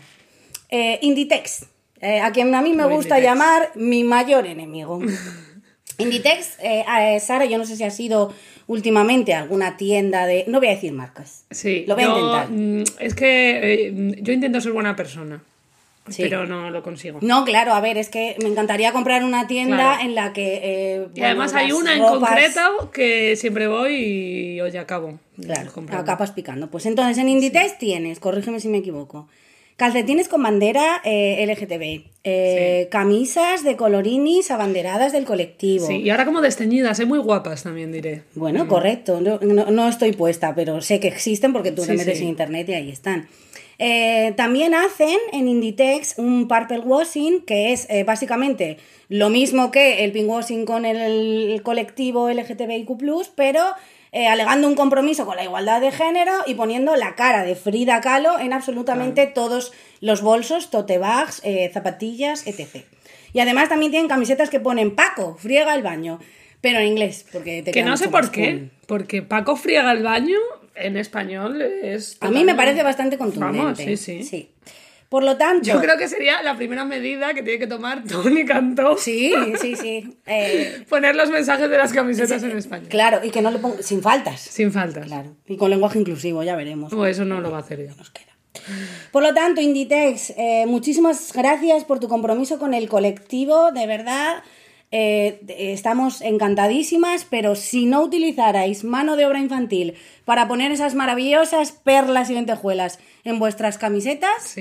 Eh, Inditex. Eh, a quien a mí me gusta Inditex. llamar mi mayor enemigo. Inditex, eh, Sara, yo no sé si ha sido últimamente a alguna tienda de... No voy a decir marcas. Sí, Lo voy a yo, intentar. mm, Es que yo intento ser buena persona, Sí. pero no lo consigo. No, claro, a ver, es que me encantaría comprar una tienda Claro. en la que... eh, Y además hay una en concreto que siempre voy y hoy acabo. Claro, capas picando. Pues entonces en Inditex tienes, corrígeme si me equivoco, calcetines con bandera eh, LGTB, eh, camisas de colorinis abanderadas del colectivo. Sí, y ahora como desteñidas, ¿eh? muy guapas también diré. Bueno, correcto. No, no- no estoy puesta, pero sé que existen porque tú Sí, te metes en internet y ahí están. Eh, también hacen en Inditex un purple washing, que es eh, básicamente lo mismo que el pink washing con el, el colectivo LGTBIQ, pero eh, alegando un compromiso con la igualdad de género y poniendo la cara de Frida Kahlo en absolutamente todos los bolsos, tote bags, zapatillas, etc. Y además también tienen camisetas que ponen Paco, friega el baño, pero en inglés, porque te Que no sé por qué, cool. porque Paco friega el baño en español es... A mí me parece bastante contundente. Vamos, sí, sí. Por lo tanto. Yo creo que sería la primera medida que tiene que tomar Tony Cantó. Sí, sí, sí. Eh, Poner los mensajes de las camisetas en español. claro, y que no le ponga. Sin faltas. Sin faltas. Claro. Y con lenguaje inclusivo, ya veremos. O eso no lo va a hacer ya. Nos queda. Por lo tanto, Inditex, eh, muchísimas gracias por tu compromiso con el colectivo, de verdad. Eh, estamos encantadísimas, pero si no utilizarais mano de obra infantil para poner esas maravillosas perlas y lentejuelas en vuestras camisetas.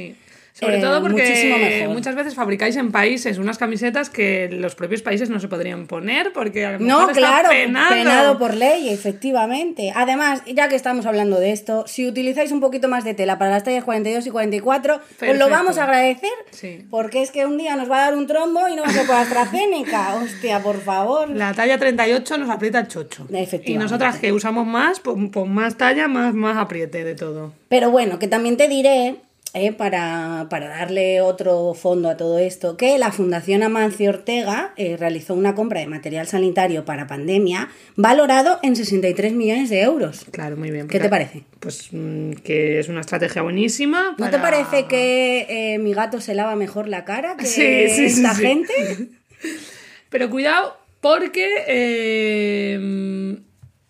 Sobre Eh, todo muchísimo porque muchas veces fabricáis en países unas camisetas que los propios países no se podrían poner porque a lo No, está claro, penado. penado. por ley, efectivamente. Además, ya que estamos hablando de esto, si utilizáis un poquito más de tela para las tallas 42 y 44, os lo vamos a agradecer, Sí. porque es que un día nos va a dar un trombo y no va a ser por AstraZeneca. Hostia, por favor. La talla 38 nos aprieta el chocho. Efectivamente. Y nosotras que usamos más, pues, pues más talla, más, más apriete de todo. Pero bueno, que también te diré, eh, para, para darle otro fondo a todo esto, que la Fundación Amancio Ortega eh, realizó una compra de material sanitario para pandemia valorado en 63 millones de euros. Claro, muy bien. ¿Qué te parece? Pues mm, que es una estrategia buenísima. ¿No te parece que eh, mi gato se lava mejor la cara que Sí, sí, sí, esta sí. gente? Pero cuidado, porque eh,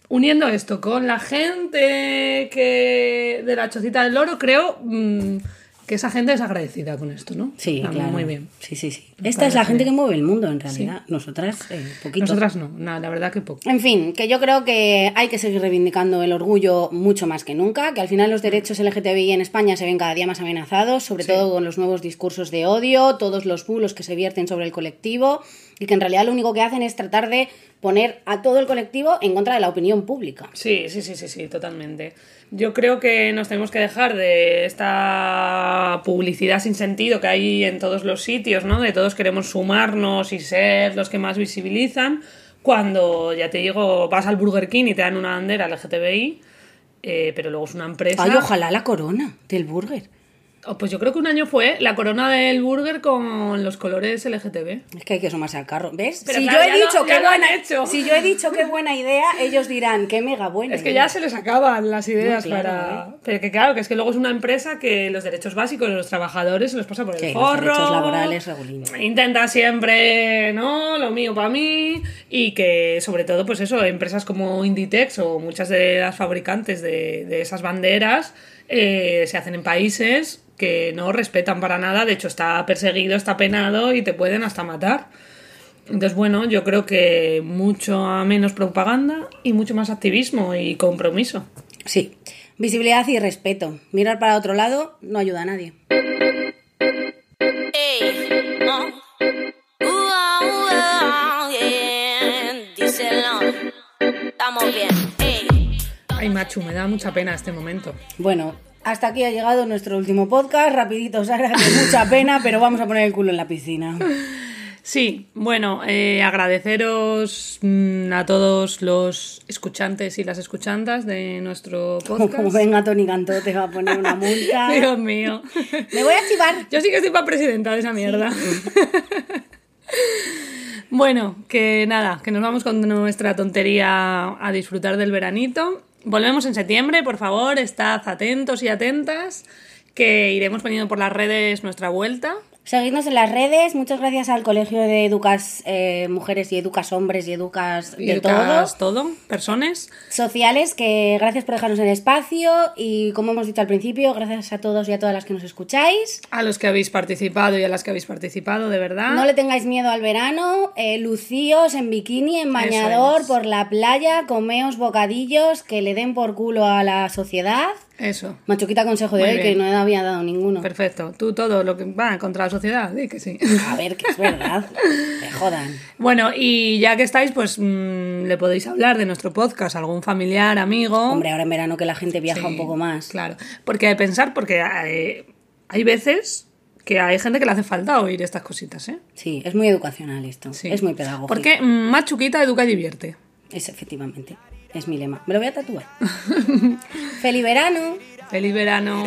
uniendo esto con la gente que de la chocita del loro, creo mm, que esa gente es agradecida con esto, ¿no? Sí, Ah, claro. Muy bien. Sí, sí, sí. Esta es la gente que mueve el mundo, en realidad. Nosotras, eh, poquito. Nosotras no, nada, la verdad que poco. En fin, que yo creo que hay que seguir reivindicando el orgullo mucho más que nunca, que al final los derechos LGTBI en España se ven cada día más amenazados, sobre todo con los nuevos discursos de odio, todos los bulos que se vierten sobre el colectivo y que en realidad lo único que hacen es tratar de poner a todo el colectivo en contra de la opinión pública. Sí, sí, sí, sí, sí, totalmente. Yo creo que nos tenemos que dejar de esta publicidad sin sentido que hay en todos los sitios, ¿no? De todos queremos sumarnos y ser los que más visibilizan, cuando, ya te digo, vas al Burger King y te dan una bandera LGTBI, eh, pero luego es una empresa... Ay, ojalá la corona del burger. Oh, Pues yo creo que un año fue la corona del burger con los colores LGTB. Es que hay que sumarse al carro. ¿Ves? Pero si claro, yo he dicho lo han buena, hecho. si yo he dicho qué buena idea, ellos dirán qué mega buena. Es que idea". ya se les acaban las ideas No, claro, para... Pero que claro, que es que luego es una empresa que los derechos básicos de los trabajadores se los pasa por el Sí, los forro. derechos laborales, regulín. Intenta siempre, ¿no? Lo mío para mí. Y que sobre todo, pues eso, empresas como Inditex o muchas de las fabricantes de, de esas banderas eh, se hacen en países que no respetan para nada. De hecho, está perseguido, está penado y te pueden hasta matar. Entonces, bueno, yo creo que mucho menos propaganda y mucho más activismo y compromiso. Sí, visibilidad y respeto. Mirar para otro lado no ayuda a nadie. Ey, uh. Uh, ah, uh, ah, yeah. Díselo. Estamos bien. Ey. Ay, macho, me da mucha pena este momento. Bueno, hasta aquí ha llegado nuestro último podcast. Rapidito, Sara, que mucha pena, pero vamos a poner el culo en la piscina. Sí, bueno, eh, agradeceros mm, a todos los escuchantes y las escuchantas de nuestro podcast. como venga Tony Cantó, te va a poner una multa. Dios mío. Me voy a chivar. Yo sí que estoy para presidenta de esa mierda. bueno, que nada, que nos vamos con nuestra tontería a disfrutar del veranito. Volvemos en septiembre, por favor, estad atentos y atentas, que iremos poniendo por las redes nuestra vuelta. Seguidnos en las redes. Muchas gracias al Colegio de Educas eh, Mujeres y Educas Hombres y Educas de educas todo. todo, personas. Sociales, que gracias por dejarnos el espacio. Y como hemos dicho al principio, gracias a todos y a todas las que nos escucháis. A los que habéis participado y a las que habéis participado, de verdad. No le tengáis miedo al verano. Eh, lucíos en bikini, en bañador, es. por la playa. Comeos bocadillos que le den por culo a la sociedad. Eso. Machuquita consejo de Muy hoy, bien. que no había dado ninguno. Perfecto. Tú todo lo que va contra la sociedad, di que sí. A ver, que es verdad. Me jodan. Bueno, y ya que estáis, pues mm, le podéis hablar de nuestro podcast a algún familiar, amigo. Hombre, ahora en verano que la gente viaja Sí, un poco más. Claro. Porque hay que pensar, porque eh, hay veces que hay gente que le hace falta oír estas cositas, ¿eh? Sí, es muy educacional esto. Sí. Es muy pedagógico. Porque mm, más chuquita educa y divierte. Es efectivamente. Es mi lema. Me lo voy a tatuar. ¡Feliz verano! ¡Feliz verano!